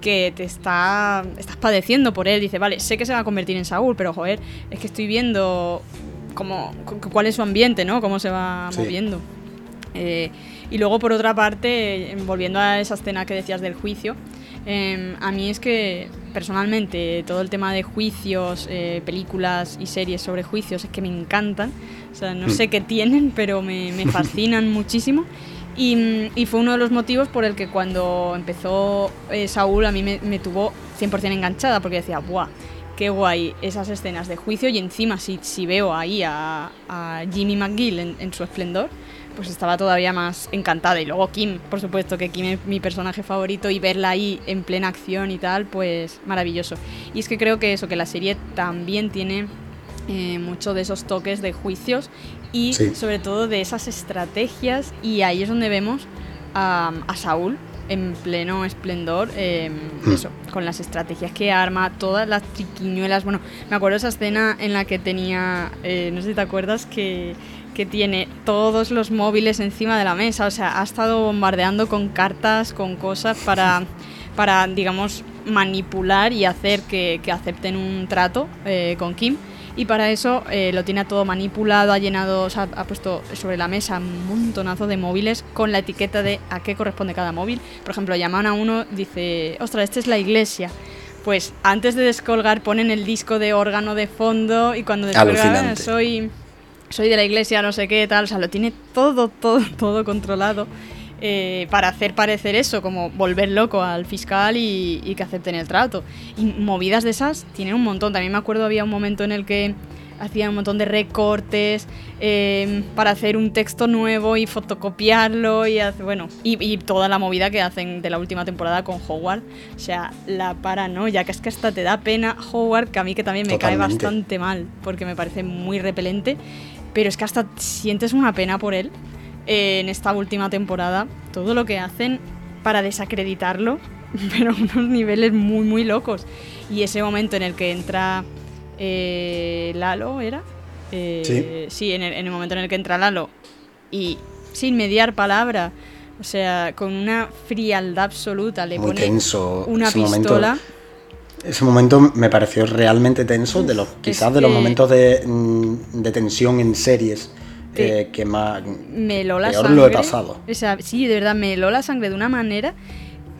que te está estás padeciendo por él. Dice, vale, sé que se va a convertir en Saúl, pero joder, es que estoy viendo cómo, cuál es su ambiente, ¿no? Cómo se va moviendo. Eh, y luego, por otra parte, volviendo a esa escena que decías del juicio, Em, a mí es que personalmente todo el tema de juicios, eh, películas y series sobre juicios es que me encantan. O sea, no sé mm. qué tienen, pero me, <laughs> fascinan muchísimo. Y, fue uno de los motivos por el que cuando empezó eh, Saúl a mí me, tuvo 100% enganchada, porque decía, ¡buah! Qué guay esas escenas de juicio y encima si, si veo ahí a, Jimmy McGill en su esplendor, pues estaba todavía más encantada. Y luego Kim, por supuesto, que Kim es mi personaje favorito y verla ahí en plena acción y tal, pues maravilloso. Y es que creo que eso, que la serie también tiene eh, mucho de esos toques de juicios y sobre todo de esas estrategias y ahí es donde vemos a, Saúl en pleno esplendor, em, hmm. eso, con las estrategias que arma, todas las triquiñuelas. Bueno, me acuerdo esa escena en la que tenía, eh, no sé si te acuerdas, que que tiene todos los móviles encima de la mesa. O sea, ha estado bombardeando con cartas, con cosas para, <laughs> para digamos, manipular y hacer que, acepten un trato eh, con Kim. Y para eso eh, lo tiene todo manipulado, ha llenado, o sea, ha puesto sobre la mesa un montonazo de móviles con la etiqueta de a qué corresponde cada móvil. Por ejemplo, llaman a uno, dice, ostras, esta es la iglesia pues antes de descolgar ponen el disco de órgano de fondo y cuando descolgan soy soy de la iglesia, no sé qué, tal, o sea, lo tiene todo, todo, <laughs> todo controlado. Eh, para hacer parecer eso, como volver loco al fiscal y, que acepten el trato. Y movidas de esas tienen un montón. También me acuerdo había un momento en el que hacían un montón de recortes em, para hacer un texto nuevo y fotocopiarlo y hace, bueno y, toda la movida que hacen de la última temporada con Howard o sea la paranoia que es que hasta te da pena Howard que a mí que también me cae bastante mal porque me parece muy repelente pero es que hasta sientes una pena por él eh, en esta última temporada. Todo lo que hacen para desacreditarlo, <laughs> pero a unos niveles muy, muy locos. Y ese momento en el que entra eh, Lalo, ¿era? Eh, sí, sí en, el, momento en el que entra Lalo y sin mediar palabra, o sea, con una frialdad absoluta, le pone una pistola. Ese momento me pareció realmente tenso, de los, quizás de los momentos mm, de, tensión en series eh, que más me la peor lo he pasado. O sea, sí, de verdad, me heló la sangre de una manera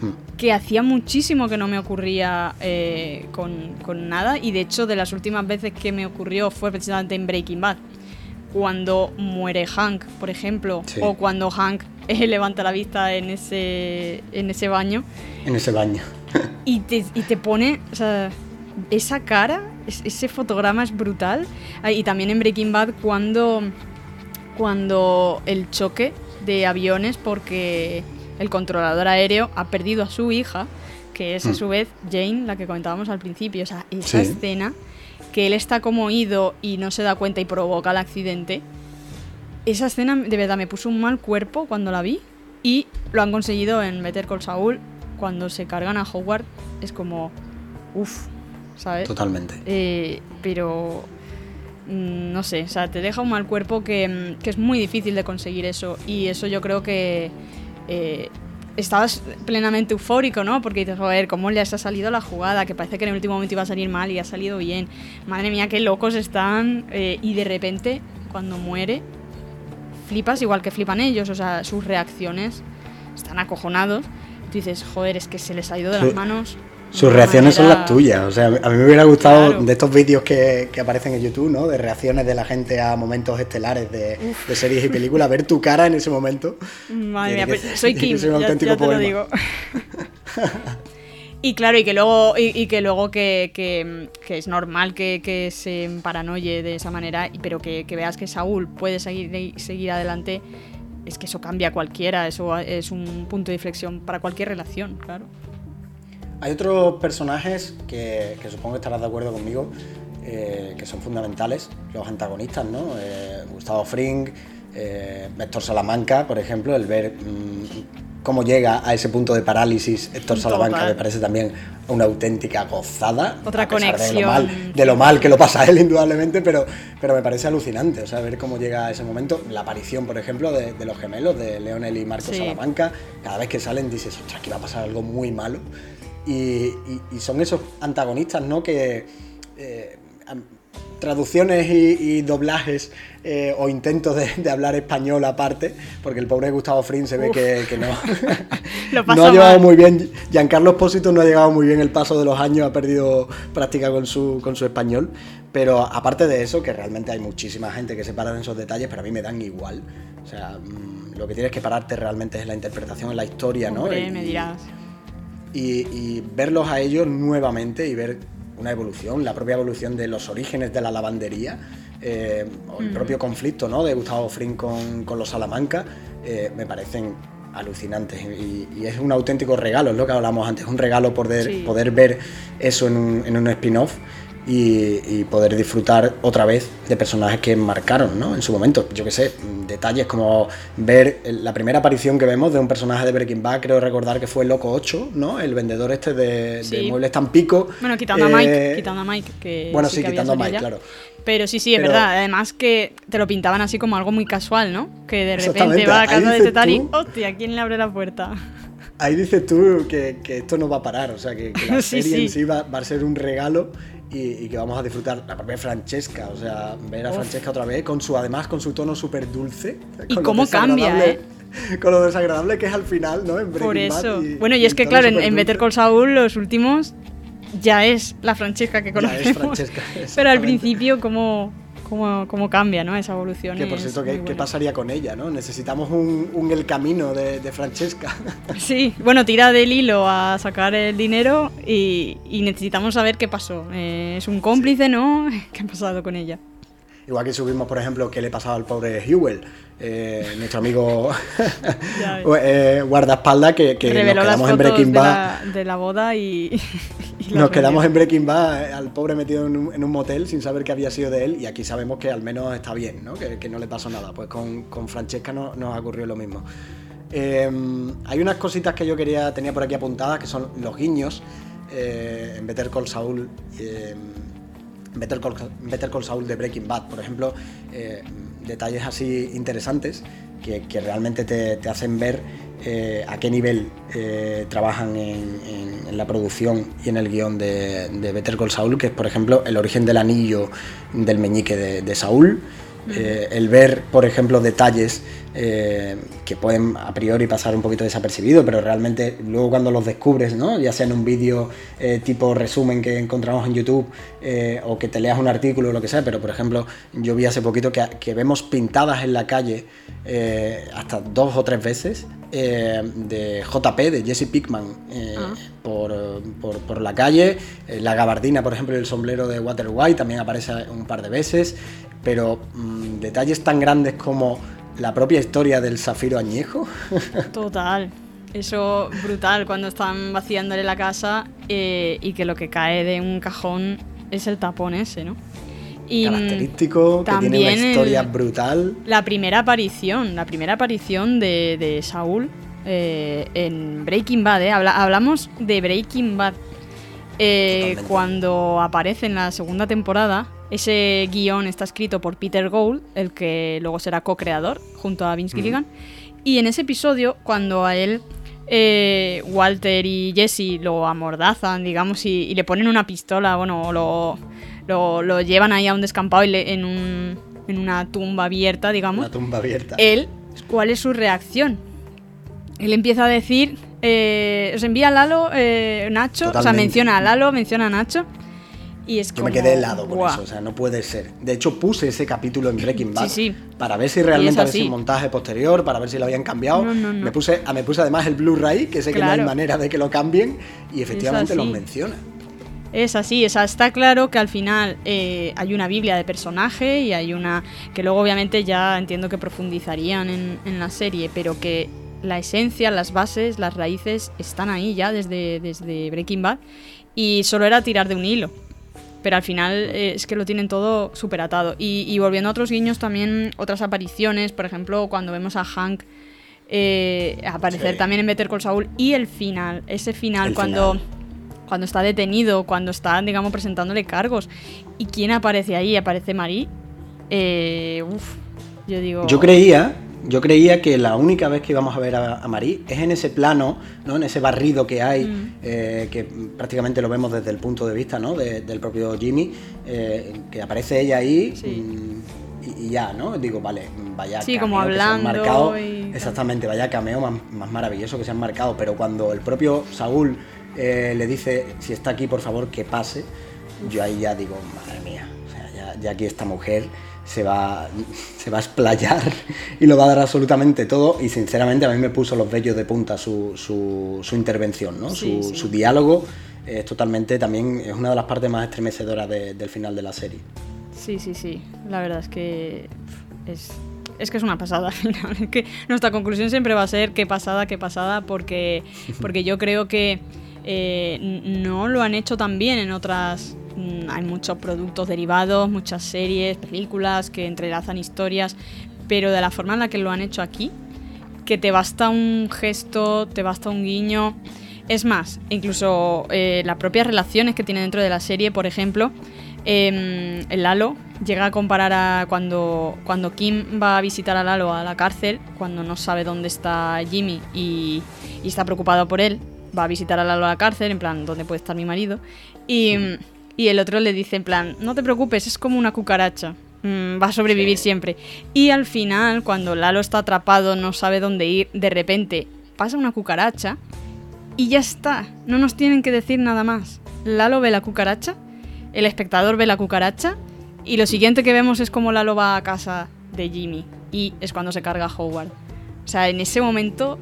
hmm. que hacía muchísimo que no me ocurría eh, con, nada y de hecho de las últimas veces que me ocurrió fue precisamente en Breaking Bad cuando muere Hank por ejemplo o cuando Hank eh, <laughs> levanta la vista en ese en ese baño en ese baño <laughs> y, te, y te pone, o sea, esa cara, ese fotograma es brutal. Ah, y también en Breaking Bad cuando, cuando el choque de aviones porque el controlador aéreo ha perdido a su hija, que es a mm. su vez Jane, la que comentábamos al principio. O sea, esa escena que él está como ido y no se da cuenta y provoca el accidente. Esa escena de verdad me puso un mal cuerpo cuando la vi y lo han conseguido en Meter con Saúl cuando se cargan a Howard es como, uff, ¿sabes? Totalmente. Eh, pero, mm, no sé, o sea, te deja un mal cuerpo que, mm, que, es muy difícil de conseguir eso. Y eso yo creo que eh, estabas plenamente eufórico, ¿no? Porque dices, joder, ¿cómo le ha salido la jugada? Que parece que en el último momento iba a salir mal y ha salido bien. Madre mía, qué locos están. Eh, y de repente, cuando muere, flipas igual que flipan ellos. O sea, sus reacciones están acojonados tú dices, joder, es que se les ha ido de las manos. Sus reacciones son las tuyas. O sea, a mí me hubiera gustado de estos vídeos que, que, aparecen en YouTube, ¿no? De reacciones de la gente a momentos estelares de, de series y películas, ver tu cara en ese momento. Madre mía, pues soy Kim, ya, te lo digo. <laughs> Y claro, y que luego, y, que, luego que, que, es normal que, que, se paranoie de esa manera, pero que, veas que Saúl puede seguir, seguir adelante, es que eso cambia a cualquiera, eso es un punto de inflexión para cualquier relación, claro. Hay otros personajes que, supongo que estarás de acuerdo conmigo, eh, que son fundamentales, los antagonistas, ¿no? Eh, Gustavo Fring, eh, Héctor Salamanca, por ejemplo, el ver mm, cómo llega a ese punto de parálisis Héctor Salamanca me parece también una auténtica gozada. Otra conexión. De lo, mal, de lo, mal, que lo pasa a él, indudablemente, pero, pero me parece alucinante, o sea, ver cómo llega a ese momento. La aparición, por ejemplo, de, los gemelos, de Leonel y Marcos Salamanca, cada vez que salen dices, ostras, aquí va a pasar algo muy malo. Y, son esos antagonistas, ¿no? Que eh, traducciones y, doblajes eh, o intentos de, hablar español aparte, porque el pobre Gustavo Fring se ve que, no, <laughs> no ha llevado muy bien, Giancarlo Espósito no ha llegado muy bien el paso de los años, ha perdido práctica con su, con su español, pero aparte de eso, que realmente hay muchísima gente que se para en esos detalles, pero a mí me dan igual, o sea, mm, lo que tienes que pararte realmente es la interpretación, en la historia, ¿no? me dirás. y, verlos a ellos nuevamente y ver una evolución, la propia evolución de los orígenes de la lavandería, eh, o el propio conflicto ¿no? de Gustavo Fring con, los Salamanca, eh, me parecen alucinantes y, es un auténtico regalo, es lo que hablamos antes, un regalo poder, poder ver eso en un, en un spin-off y, poder disfrutar otra vez de personajes que marcaron ¿no? en su momento. Yo qué sé, detalles como ver la primera aparición que vemos de un personaje de Breaking Bad, creo recordar que fue Loco 8, ¿no? el vendedor este de, muebles tan pico. Bueno, quitando a Mike, quitando a Mike. Que bueno, sí, quitando a Mike, claro. Pero sí, sí, es verdad. Además que te lo pintaban así como algo muy casual, ¿no? Que de repente va a casa de y, hostia, ¿quién le abre la puerta? Ahí dices tú que, esto no va a parar, o sea, que, la <laughs> serie en sí va, va, a ser un regalo y, que vamos a disfrutar la propia Francesca, o sea, ver a Francesca otra vez con su, además con su tono súper dulce. <laughs> Y cómo cambia, ¿eh? <laughs> Con lo desagradable que es al final, ¿no? En Por eso. bueno, y es que claro, en, Better Call Saul los últimos ya es la Francesca que conocemos. Ya es Francesca, <laughs> Pero al principio, ¿cómo, cómo, cambia ¿no? esa evolución. Que por cierto, ¿qué, pasaría con ella? ¿no? Necesitamos un, El Camino de, Francesca. <laughs> Sí, bueno, tira del hilo a sacar el dinero y, necesitamos saber qué pasó. Eh, ¿Es un cómplice, no? <laughs> ¿Qué ha pasado con ella? Igual que subimos, por ejemplo, qué le pasaba al pobre Hewell, eh, nuestro amigo <laughs> <laughs> eh, guardaespaldas, que, que nos quedamos en Breaking Bad. De la, boda y. <laughs> nos quedamos en Breaking Bad eh, al pobre metido en un, motel sin saber qué había sido de él, y aquí sabemos que al menos está bien, ¿no? Que, no le pasó nada. Pues con, con Francesca no, nos ocurrió lo mismo. hay unas cositas que yo quería tenía por aquí apuntadas que son los guiños en Better Call Saul. Better Call, Better Call Saul de Breaking Bad, por ejemplo, eh, detalles así interesantes que, realmente te, hacen ver eh, a qué nivel eh, trabajan en, la producción y en el guion de, Better Call Saul, que es, por ejemplo, el origen del anillo del meñique de, Saúl. el ver, por ejemplo, detalles eh, que pueden a priori pasar un poquito desapercibidos, pero realmente luego cuando los descubres, ¿no? ya sea en un vídeo eh, tipo resumen que encontramos en YouTube eh, o que te leas un artículo o lo que sea, pero por ejemplo yo vi hace poquito que, vemos pintadas en la calle hasta dos o tres veces de JP, de Jesse Pickman, ah. por, la calle, la gabardina por ejemplo y el sombrero de Water White también aparece un par de veces, pero mm, detalles tan grandes como la propia historia del zafiro añejo. <laughs> Total. Eso brutal cuando están vaciándole la casa eh, y que lo que cae de un cajón es el tapón ese, ¿no? Y Característico, que tiene una historia brutal. La primera aparición, la primera aparición de, Saúl eh, en Breaking Bad, ¿eh? hablamos de Breaking Bad. Eh, cuando aparece en la segunda temporada, ese guion está escrito por Peter Gould, el que luego será co-creador junto a Vince Gilligan. Y en ese episodio, cuando a él eh, Walter y Jesse lo amordazan, digamos, y, le ponen una pistola, bueno, lo, lo, llevan ahí a un descampado y en, un, en una tumba abierta, digamos. Una tumba abierta. Él, ¿cuál es su reacción? Él empieza a decir eh, os envía a Lalo, eh, Nacho, o sea, menciona a Lalo, menciona a Nacho. Y es Yo me quedé helado con eso, o sea, no puede ser. De hecho, puse ese capítulo en Breaking Bad para ver si realmente había un montaje posterior, para ver si lo habían cambiado. Me, puse, me puse además el Blu-ray, que sé que no hay manera de que lo cambien, y efectivamente lo menciona. Es así, o sea, está claro que al final eh, hay una Biblia de personaje y hay una que luego obviamente ya entiendo que profundizarían en, en, la serie, pero que la esencia, las bases, las raíces están ahí ya desde, desde Breaking Bad y solo era tirar de un hilo. Pero al final eh, es que lo tienen todo súper atado. Y, volviendo a otros guiños, también otras apariciones, por ejemplo, cuando vemos a Hank eh, aparecer también en Better Call Saul y el final, ese final cuando cuando está detenido, cuando está, digamos, presentándole cargos. ¿Y quién aparece ahí? Aparece Marie. Eh, uf, yo digo. Yo creía, yo creía que la única vez que íbamos a ver a, Marie es en ese plano, ¿no? en ese barrido que hay, mm. eh, que prácticamente lo vemos desde el punto de vista ¿no? del propio Jimmy, eh, que aparece ella ahí. Mm, y, ya, ¿no? Digo, vale, vaya sí, como hablando marcado, exactamente, vaya cameo más, más, maravilloso que se han marcado, pero cuando el propio Saúl eh, le dice, si está aquí, por favor, que pase. Yo ahí ya digo, madre mía, o sea, ya, aquí esta mujer se va, se va a explayar y lo va a dar absolutamente todo. Y sinceramente a mí me puso los vellos de punta su, su, intervención, ¿no? su, diálogo es totalmente también es una de las partes más estremecedoras del final de la serie. Sí, sí, sí. La verdad es que es, es que es una pasada <laughs> al final. Es que nuestra conclusión siempre va a ser qué pasada, qué pasada, porque, <laughs> porque yo creo que eh, no lo han hecho tan bien en otras... Mm, hay muchos productos derivados, muchas series, películas que entrelazan historias, pero de la forma en la que lo han hecho aquí, que te basta un gesto, te basta un guiño. Es más, incluso eh, las propias relaciones que tiene dentro de la serie, por ejemplo, eh, el Lalo llega a comparar a cuando, cuando Kim va a visitar a Lalo a la cárcel, cuando no sabe dónde está Jimmy y, y está preocupado por él, va a visitar a Lalo a la cárcel, en plan, ¿dónde puede estar mi marido? Y, el otro le dice, en plan, no te preocupes, es como una cucaracha. Mm, va a sobrevivir siempre. Y al final, cuando Lalo está atrapado, no sabe dónde ir, de repente pasa una cucaracha y ya está. No nos tienen que decir nada más. Lalo ve la cucaracha, el espectador ve la cucaracha y lo siguiente que vemos es como Lalo va a casa de Jimmy y es cuando se carga Howard. O sea, en ese momento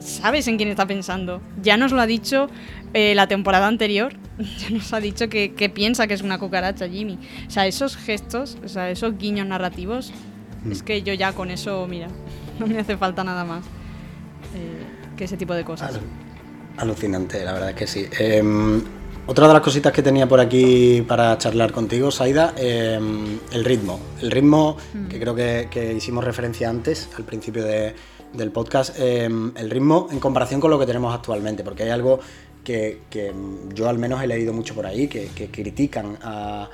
sabes en quién está pensando. Ya nos lo ha dicho eh, la temporada anterior, <laughs> ya nos ha dicho que, piensa que es una cucaracha Jimmy. O sea, esos gestos, o sea, esos guiños narrativos, mm. es que yo ya con eso, mira, <laughs> no me hace falta nada más eh, que ese tipo de cosas. alucinante, la verdad es que sí. Em, otra de las cositas que tenía por aquí para charlar contigo, Saida, em, el ritmo. El ritmo mm. que creo que hicimos referencia antes, al principio de del podcast, em, el ritmo en comparación con lo que tenemos actualmente, porque hay algo que, yo al menos he leído mucho por ahí, que, critican a,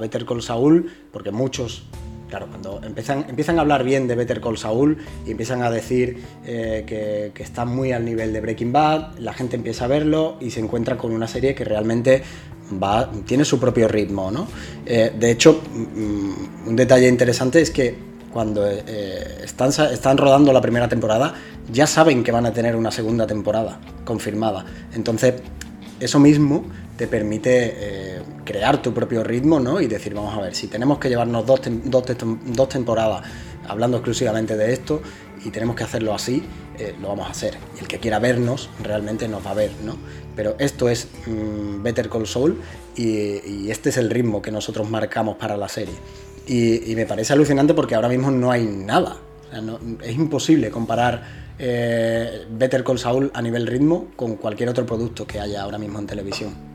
Better Call Saul, porque muchos claro, cuando empiezan, empiezan a hablar bien de Better Call Saul y empiezan a decir eh, que, que, está muy al nivel de Breaking Bad, la gente empieza a verlo y se encuentra con una serie que realmente va, tiene su propio ritmo. ¿no? Eh, de hecho, mm, un detalle interesante es que cuando eh, están, están rodando la primera temporada, ya saben que van a tener una segunda temporada confirmada. Entonces, eso mismo te permite eh, crear tu propio ritmo, ¿no? Y decir, vamos a ver, si tenemos que llevarnos dos, temporadas hablando exclusivamente de esto y tenemos que hacerlo así, eh, lo vamos a hacer. Y el que quiera vernos realmente nos va a ver, ¿no? Pero esto es mm, Better Call Saul y este es el ritmo que nosotros marcamos para la serie. Y, me parece alucinante porque ahora mismo no hay nada. es imposible comparar eh, Better Call Saul a nivel ritmo con cualquier otro producto que haya ahora mismo en televisión.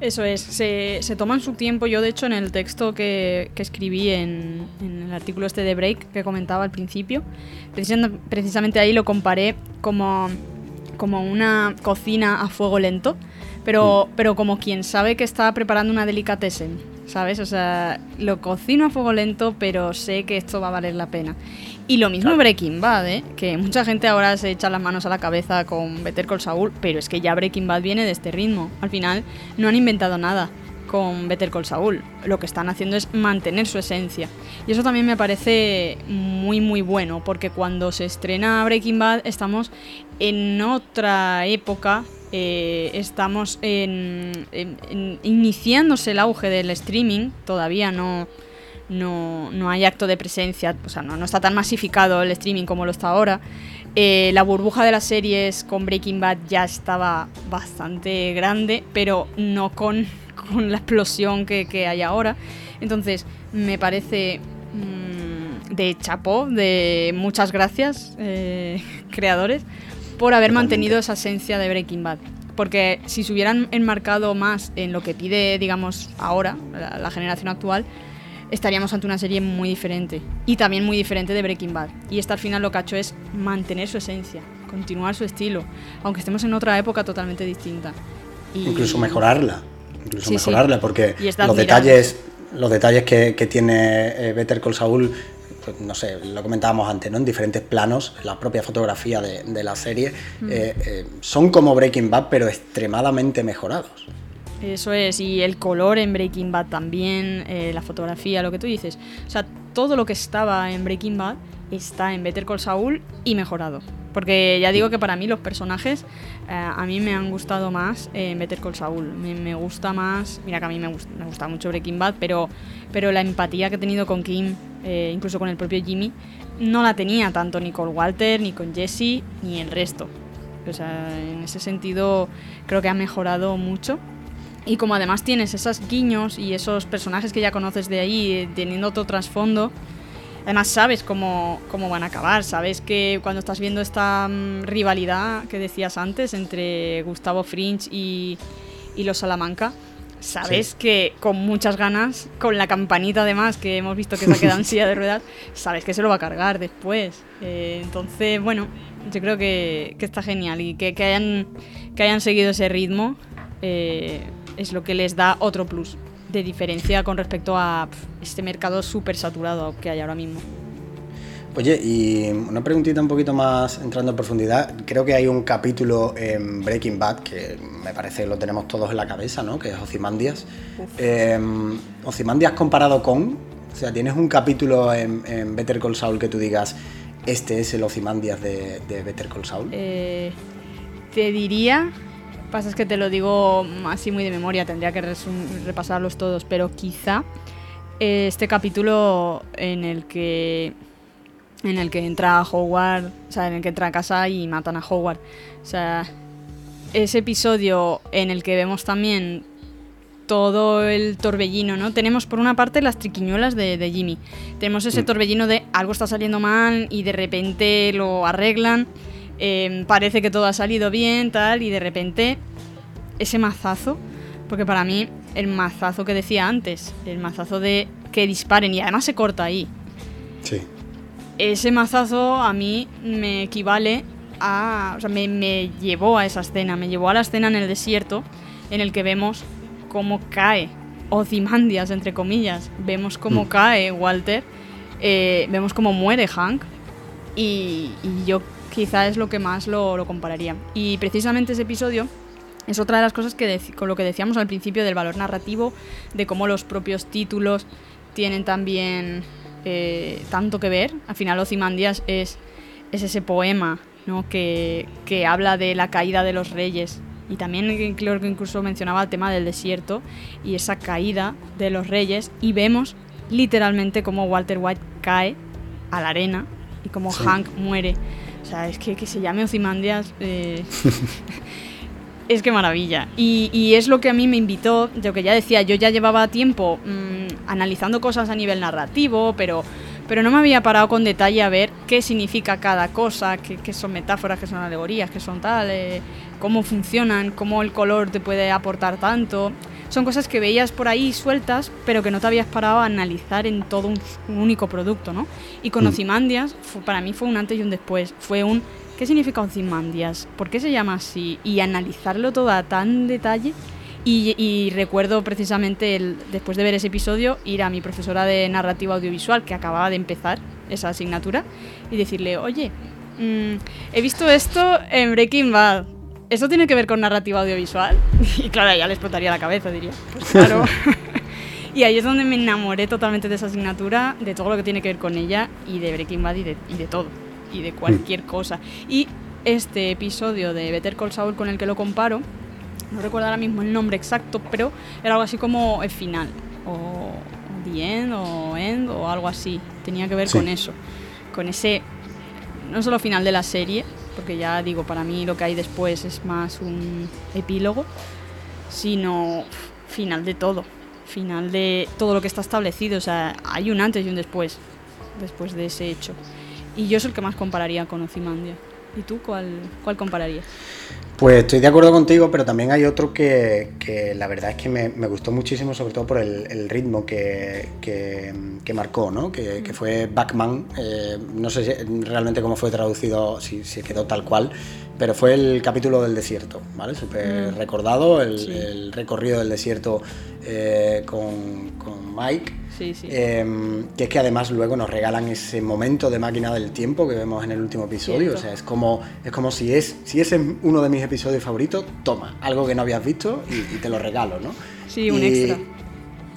Eso es, se, toman su tiempo. Yo, de hecho, en el texto que, escribí en, el artículo este de Break que comentaba al principio, precisamente ahí lo comparé como, como una cocina a fuego lento, pero, mm. pero como quien sabe que está preparando una delicatessen ¿sabes? O sea, lo cocino a fuego lento, pero sé que esto va a valer la pena. Y lo mismo Breaking Bad, ¿eh? Que mucha gente ahora se echa las manos a la cabeza con Better Call Saul, pero es que ya Breaking Bad viene de este ritmo. Al final no han inventado nada. con Better Call Saul. Lo que están haciendo es mantener su esencia. Y eso también me parece muy muy bueno, porque cuando se estrena Breaking Bad estamos en otra época, eh, estamos en, iniciándose el auge del streaming, todavía no, no, hay acto de presencia, o sea, no, está tan masificado el streaming como lo está ahora. Eh, la burbuja de las series con Breaking Bad ya estaba bastante grande, pero no con <laughs> con la explosión que, hay ahora. Entonces, me parece mm, de chapó, de muchas gracias, eh, <laughs> creadores, por haber mantenido esa esencia de Breaking Bad. Porque si se hubieran enmarcado más en lo que pide, digamos, ahora, la, generación actual, estaríamos ante una serie muy diferente. Y también muy diferente de Breaking Bad. Y esta al final lo que ha hecho es mantener su esencia, continuar su estilo, aunque estemos en otra época totalmente distinta. Incluso mejorarla incluso mejorarla, porque los detalles, los detalles que, tiene eh, Better Call Saul, no sé, lo comentábamos antes, ¿no? En diferentes planos, la propia fotografía de, la serie, mm. eh, eh, son como Breaking Bad, pero extremadamente mejorados. Eso es, y el color en Breaking Bad también, la fotografía, lo que tú dices. O sea, todo lo que estaba en Breaking Bad está en Better Call Saul y mejorado. Porque ya digo que para mí los personajes eh, a mí me han gustado más en Better Call Saul. Me, gusta más. Mira que a mí me gusta, mucho Breaking Bad, pero, pero la empatía que he tenido con Kim, eh, incluso con el propio Jimmy, no la tenía tanto ni con Walter, ni con Jesse, ni el resto. O sea, en ese sentido creo que ha mejorado mucho. Y como además tienes esos guiños y esos personajes que ya conoces de ahí, eh, teniendo otro trasfondo, Además sabes cómo, cómo van a acabar, sabes que cuando estás viendo esta mm, rivalidad que decías antes entre Gustavo Fringe y, los Salamanca, sabes que con muchas ganas, con la campanita además que hemos visto que se ha quedado en <laughs> silla de ruedas, sabes que se lo va a cargar después. Eh, entonces, bueno, yo creo que, está genial y que, hayan, que hayan seguido ese ritmo eh, es lo que les da otro plus de diferencia con respecto a este mercado súper saturado que hay ahora mismo. Oye, y una preguntita un poquito más entrando en profundidad. Creo que hay un capítulo en Breaking Bad que me parece lo tenemos todos en la cabeza, ¿no? Que es Ozymandias. Eh, Ozymandias comparado con, o sea, tienes un capítulo en, Better Call Saul que tú digas, este es el Ozymandias de, de Better Call Saul. Eh, te diría Pasa es que te lo digo así muy de memoria, tendría que repasarlos todos, pero quizá eh, este capítulo en el que en el que entra Howard, o sea, en el que entra a casa y matan a Howard. O sea, ese episodio en el que vemos también todo el torbellino, ¿no? Tenemos por una parte las triquiñuelas de, de Jimmy. Tenemos ese mm. torbellino de algo está saliendo mal y de repente lo arreglan. Em, parece que todo ha salido bien, tal, y de repente ese mazazo, porque para mí el mazazo que decía antes, el mazazo de que disparen y además se corta ahí. Sí. Ese mazazo a mí me equivale a. O sea, me, llevó a esa escena, me llevó a la escena en el desierto en el que vemos cómo cae Ozymandias, entre comillas. Vemos cómo mm. cae Walter, eh, vemos cómo muere Hank. Y, y yo quizá es lo que más lo, compararía. Y precisamente ese episodio es otra de las cosas que con lo que decíamos al principio del valor narrativo, de cómo los propios títulos tienen también eh, tanto que ver. Al final Ozymandias es, es ese poema ¿no? que, que habla de la caída de los reyes. Y también creo que incluso mencionaba el tema del desierto y esa caída de los reyes. Y vemos literalmente cómo Walter White cae a la arena y cómo Hank muere. O sea, es que, que se llame Ozymandias. Eh, <laughs> es que maravilla. Y, es lo que a mí me invitó, yo que ya decía, yo ya llevaba tiempo mm, analizando cosas a nivel narrativo, pero, pero no me había parado con detalle a ver qué significa cada cosa, qué, son metáforas, qué son alegorías, qué son tal, eh, cómo funcionan, cómo el color te puede aportar tanto son cosas que veías por ahí sueltas, pero que no te habías parado a analizar en todo un, único producto, ¿no? Y con mm. Ozymandias, para mí fue un antes y un después. Fue un, ¿qué significa Ozymandias? ¿Por qué se llama así? Y analizarlo todo a tan detalle. Y, recuerdo precisamente, el, después de ver ese episodio, ir a mi profesora de narrativa audiovisual, que acababa de empezar esa asignatura, y decirle, oye, mm, he visto esto en Breaking Bad ¿eso tiene que ver con narrativa audiovisual? <laughs> Y claro, ya le explotaría la cabeza, diría. Pues claro. <laughs> y ahí es donde me enamoré totalmente de esa asignatura, de todo lo que tiene que ver con ella y de Breaking Bad y de, y de todo, y de cualquier mm. cosa. Y este episodio de Better Call Saul con el que lo comparo, no recuerdo ahora mismo el nombre exacto, pero era algo así como el final, o The End, o End, o algo así. Tenía que ver con eso, con ese, no solo final de la serie, porque ya digo, para mí lo que hay después es más un epílogo, sino final de todo, final de todo lo que está establecido, o sea, hay un antes y un después, después de ese hecho. Y yo es el que más compararía con Ozymandia. ¿Y tú cuál, cuál compararías? Pues estoy de acuerdo contigo, pero también hay otro que, la verdad es que me, gustó muchísimo, sobre todo por el, ritmo que, marcó, ¿no? que, fue Backman. Eh, no sé realmente cómo fue traducido, si, si, quedó tal cual, pero fue el capítulo del desierto, ¿vale? Súper mm. recordado, el, recorrido del desierto eh, con, con Mike Sí, sí. Em, que es que además luego nos regalan ese momento de máquina del tiempo que vemos en el último episodio. O sea, es como, es como si es si es uno de mis episodios favoritos, toma, algo que no habías visto y, te lo regalo, ¿no? Sí, un extra.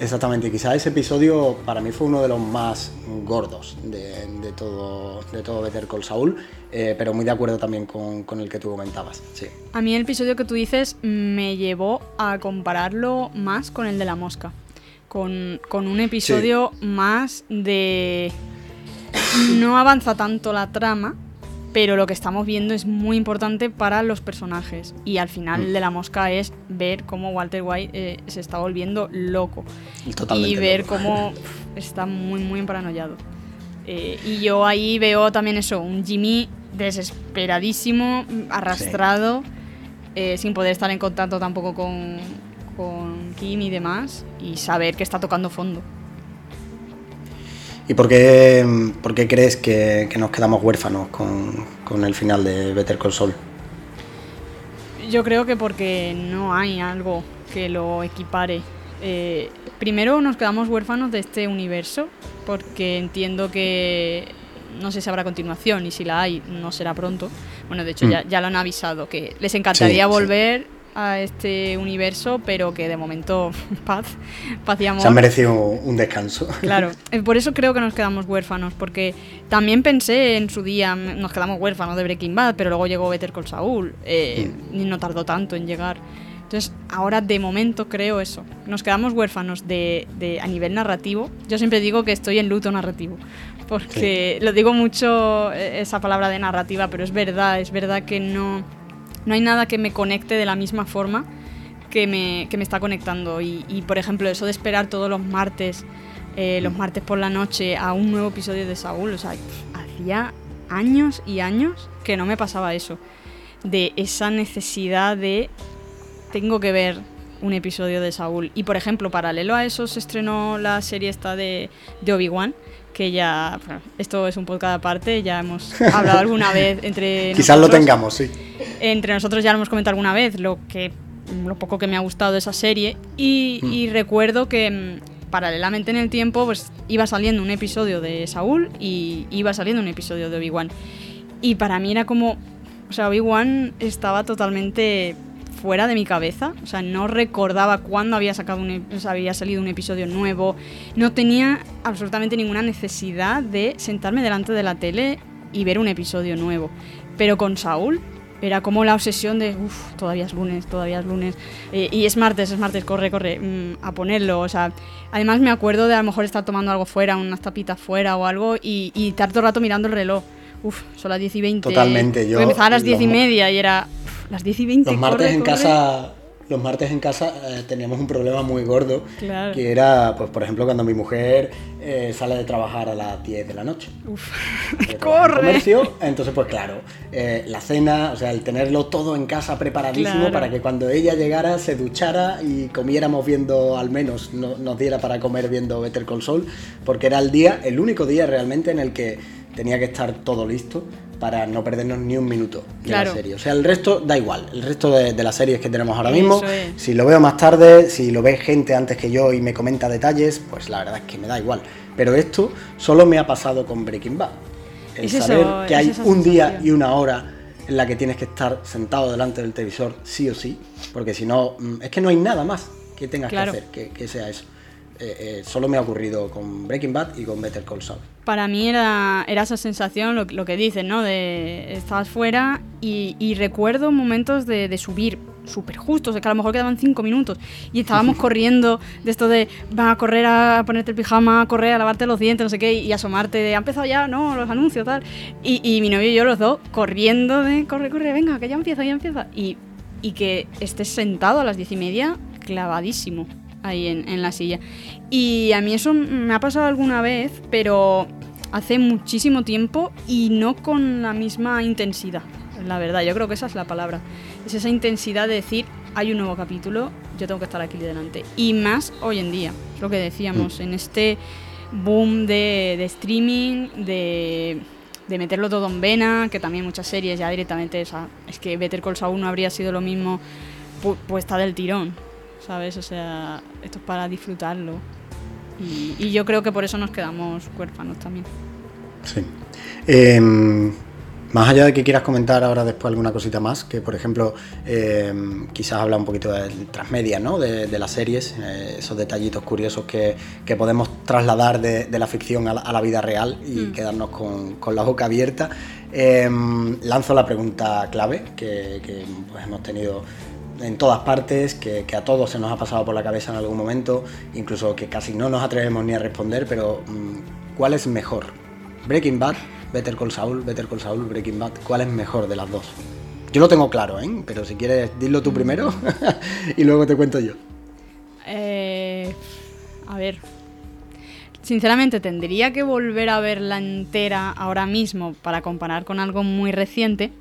Exactamente, quizás ese episodio para mí fue uno de los más gordos de, todo, de todo Better Call Saul, eh, pero muy de acuerdo también con, con, el que tú comentabas. Sí. A mí el episodio que tú dices me llevó a compararlo más con el de la mosca con, un episodio más de... No avanza tanto la trama, pero lo que estamos viendo es muy importante para los personajes. Y al final mm. de la mosca es ver cómo Walter White eh, se está volviendo loco. y ver cómo está muy, muy paranoiado. Eh, y yo ahí veo también eso, un Jimmy desesperadísimo, arrastrado, eh, sin poder estar en contacto tampoco con, con Kim y demás y saber que está tocando fondo. ¿Y por qué, por qué crees que, nos quedamos huérfanos con, el final de Better Call Saul? Yo creo que porque no hay algo que lo equipare. Eh, primero nos quedamos huérfanos de este universo porque entiendo que no sé si habrá continuación y si la hay no será pronto. Bueno, de hecho mm. ya, lo han avisado, que les encantaría volver a este universo, pero que de momento <laughs> paz, paz y amor. Se han merecido un descanso. Claro, <laughs> eh, por eso creo que nos quedamos huérfanos, porque también pensé en su día, nos quedamos huérfanos de Breaking Bad, pero luego llegó Better Call Saul, eh, y no tardó tanto en llegar. Entonces, ahora de momento creo eso. Nos quedamos huérfanos de, de, a nivel narrativo. Yo siempre digo que estoy en luto narrativo, porque lo digo mucho eh, esa palabra de narrativa, pero es verdad, es verdad que no no hay nada que me conecte de la misma forma que me, que me está conectando. Y, por ejemplo, eso de esperar todos los martes, eh, los martes por la noche, a un nuevo episodio de Saúl, o sea, hacía años y años que no me pasaba eso. De esa necesidad de tengo que ver un episodio de Saúl. Y por ejemplo, paralelo a eso se estrenó la serie esta de, de Obi-Wan, que ya, esto es un podcast aparte, ya hemos hablado alguna <laughs> vez entre Quizás lo tengamos, sí. Entre nosotros ya lo hemos comentado alguna vez, lo, que, lo poco que me ha gustado de esa serie. Y, mm. recuerdo que mm, paralelamente en el tiempo pues iba saliendo un episodio de Saúl y iba saliendo un episodio de Obi-Wan. Y para mí era como, o sea, Obi-Wan estaba totalmente fuera de mi cabeza, o sea, no recordaba cuándo había, sacado un, había salido un episodio nuevo, no tenía absolutamente ninguna necesidad de sentarme delante de la tele y ver un episodio nuevo. Pero con Saúl era como la obsesión de, uff, todavía es lunes, todavía es lunes, eh, y es martes, es martes, corre, corre, mm, a ponerlo, o sea, además me acuerdo de a lo mejor estar tomando algo fuera, unas tapitas fuera o algo, y, y estar todo el rato mirando el reloj. Uf, son las 10 y 20. Totalmente, yo. Empezaba a las 10 y media y era, las 10 y 20. Los martes en casa los martes en casa eh, teníamos un problema muy gordo, que era, pues por ejemplo, cuando mi mujer eh, sale de trabajar a las 10 de la noche. Uf, <laughs> ¡Corre! Comercio, entonces, pues claro, eh, la cena, o sea, el tenerlo todo en casa preparadísimo para que cuando ella llegara se duchara y comiéramos viendo, al menos nos diera para comer viendo Better Saul, porque era el día, el único día realmente en el que tenía que estar todo listo para no perdernos ni un minuto de la serie. O sea, el resto da igual. El resto de, las series que tenemos ahora mismo, si lo veo más tarde, si lo ve gente antes que yo y me comenta detalles, pues la verdad es que me da igual. Pero esto solo me ha pasado con Breaking Bad. El saber que hay un día y una hora en la que tienes que estar sentado delante del televisor sí o sí, porque si no, mm, es que no hay nada más que tengas que hacer que, sea eso. Eh, eh, solo me ha ocurrido con Breaking Bad y con Better Call Saul. Para mí era, era esa sensación, lo, lo que dices, ¿no? De estabas fuera y, recuerdo momentos de, subir súper justos, es que a lo mejor quedaban cinco minutos y estábamos corriendo de esto de va a correr a ponerte el pijama, a correr a lavarte los dientes, no sé qué, y asomarte de ha empezado ya, no, los anuncios, tal. Y, y mi novio y yo los dos corriendo de corre, corre, venga, que ya empieza, ya empieza. Y, y que estés sentado a las diez y media clavadísimo ahí en, la silla. Y a mí eso me ha pasado alguna vez, pero hace muchísimo tiempo y no con la misma intensidad. La verdad, yo creo que esa es la palabra. Es esa intensidad de decir, hay un nuevo capítulo, yo tengo que estar aquí delante. Y más hoy en día, lo que decíamos, mm. en este boom de, streaming, de, de, meterlo todo en vena, que también muchas series ya directamente, es que Better Call Saul no habría sido lo mismo puesta del tirón. ¿Sabes? O sea, esto es para disfrutarlo. Y, yo creo que por eso nos quedamos huérfanos también. Sí. Em, más allá de que quieras comentar ahora después alguna cosita más, que por ejemplo em, quizás habla un poquito de transmedia, ¿no? De, las series, eh, esos detallitos curiosos que, podemos trasladar de, la ficción a la, vida real y mm. quedarnos con, la boca abierta. Em, lanzo la pregunta clave que, pues, hemos tenido en todas partes, que, a todos se nos ha pasado por la cabeza en algún momento, incluso que casi no nos atrevemos ni a responder, pero mm, ¿cuál es mejor? Breaking Bad, Better Call Saul, Better Call Saul, Breaking Bad, ¿cuál es mejor de las dos? Yo lo tengo claro, ¿eh? pero si quieres, dilo tú primero <laughs> y luego te cuento yo. Eh, a ver, sinceramente tendría que volver a verla entera ahora mismo para comparar con algo muy reciente.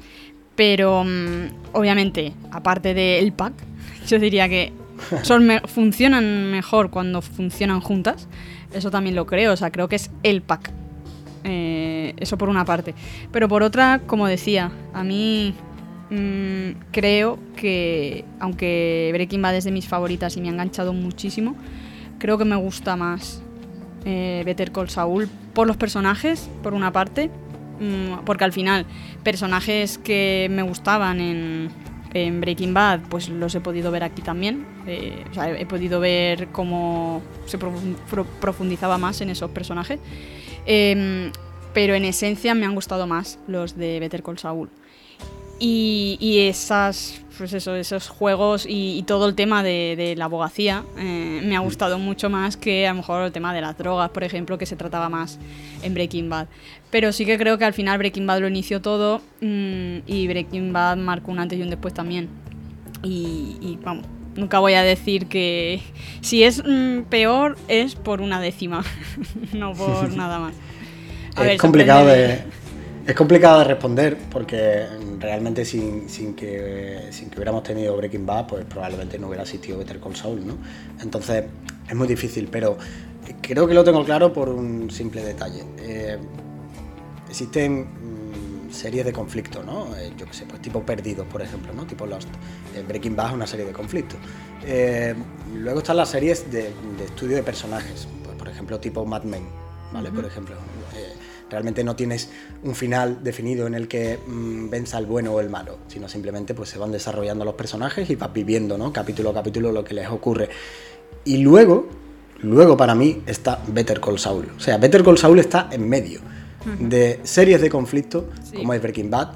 Pero mm, obviamente, aparte del pack, <laughs> yo diría que son funcionan mejor cuando funcionan juntas. Eso también lo creo, o sea, creo que es el pack. Eh, eso por una parte. Pero por otra, como decía, a mí mm, creo que, aunque Breaking Bad es de mis favoritas y me ha enganchado muchísimo, creo que me gusta más eh, Better Call Saul por los personajes, por una parte, porque al final personajes que me gustaban en, Breaking Bad, pues los he podido ver aquí también. Eh, he podido ver cómo se profundizaba más en esos personajes. Em, pero en esencia me han gustado más los de Better Call Saul. Y, esas, pues eso, esos juegos y, todo el tema de, la abogacía eh, me ha gustado mucho más que a lo mejor el tema de las drogas, por ejemplo, que se trataba más en Breaking Bad. Pero sí que creo que al final Breaking Bad lo inició todo mm, y Breaking Bad marcó un antes y un después también. Y, vamos, nunca voy a decir que si es mm, peor es por una décima, <laughs> no por <laughs> nada más. es complicado de es complicado de responder porque realmente sin, que, sin que hubiéramos tenido Breaking Bad, pues probablemente no hubiera existido Better Call Saul, ¿no? Entonces es muy difícil, pero creo que lo tengo claro por un simple detalle. Eh, existen mm, series de conflicto, ¿no? Eh, yo qué sé, pues tipo Perdidos, por ejemplo, ¿no? Tipo Lost. Eh, Breaking Bad es una serie de conflicto. luego están las series de, estudio de personajes, pues, por ejemplo, tipo Mad Men, ¿vale? Por ejemplo Realmente no tienes un final definido en el que mm, venza el bueno o el malo, sino simplemente pues se van desarrollando los personajes y vas viviendo, ¿no? Capítulo a capítulo lo que les ocurre. Y luego, luego para mí está Better Call Saul. O sea, Better Call Saul está en medio de series de conflicto, como es Breaking Bad,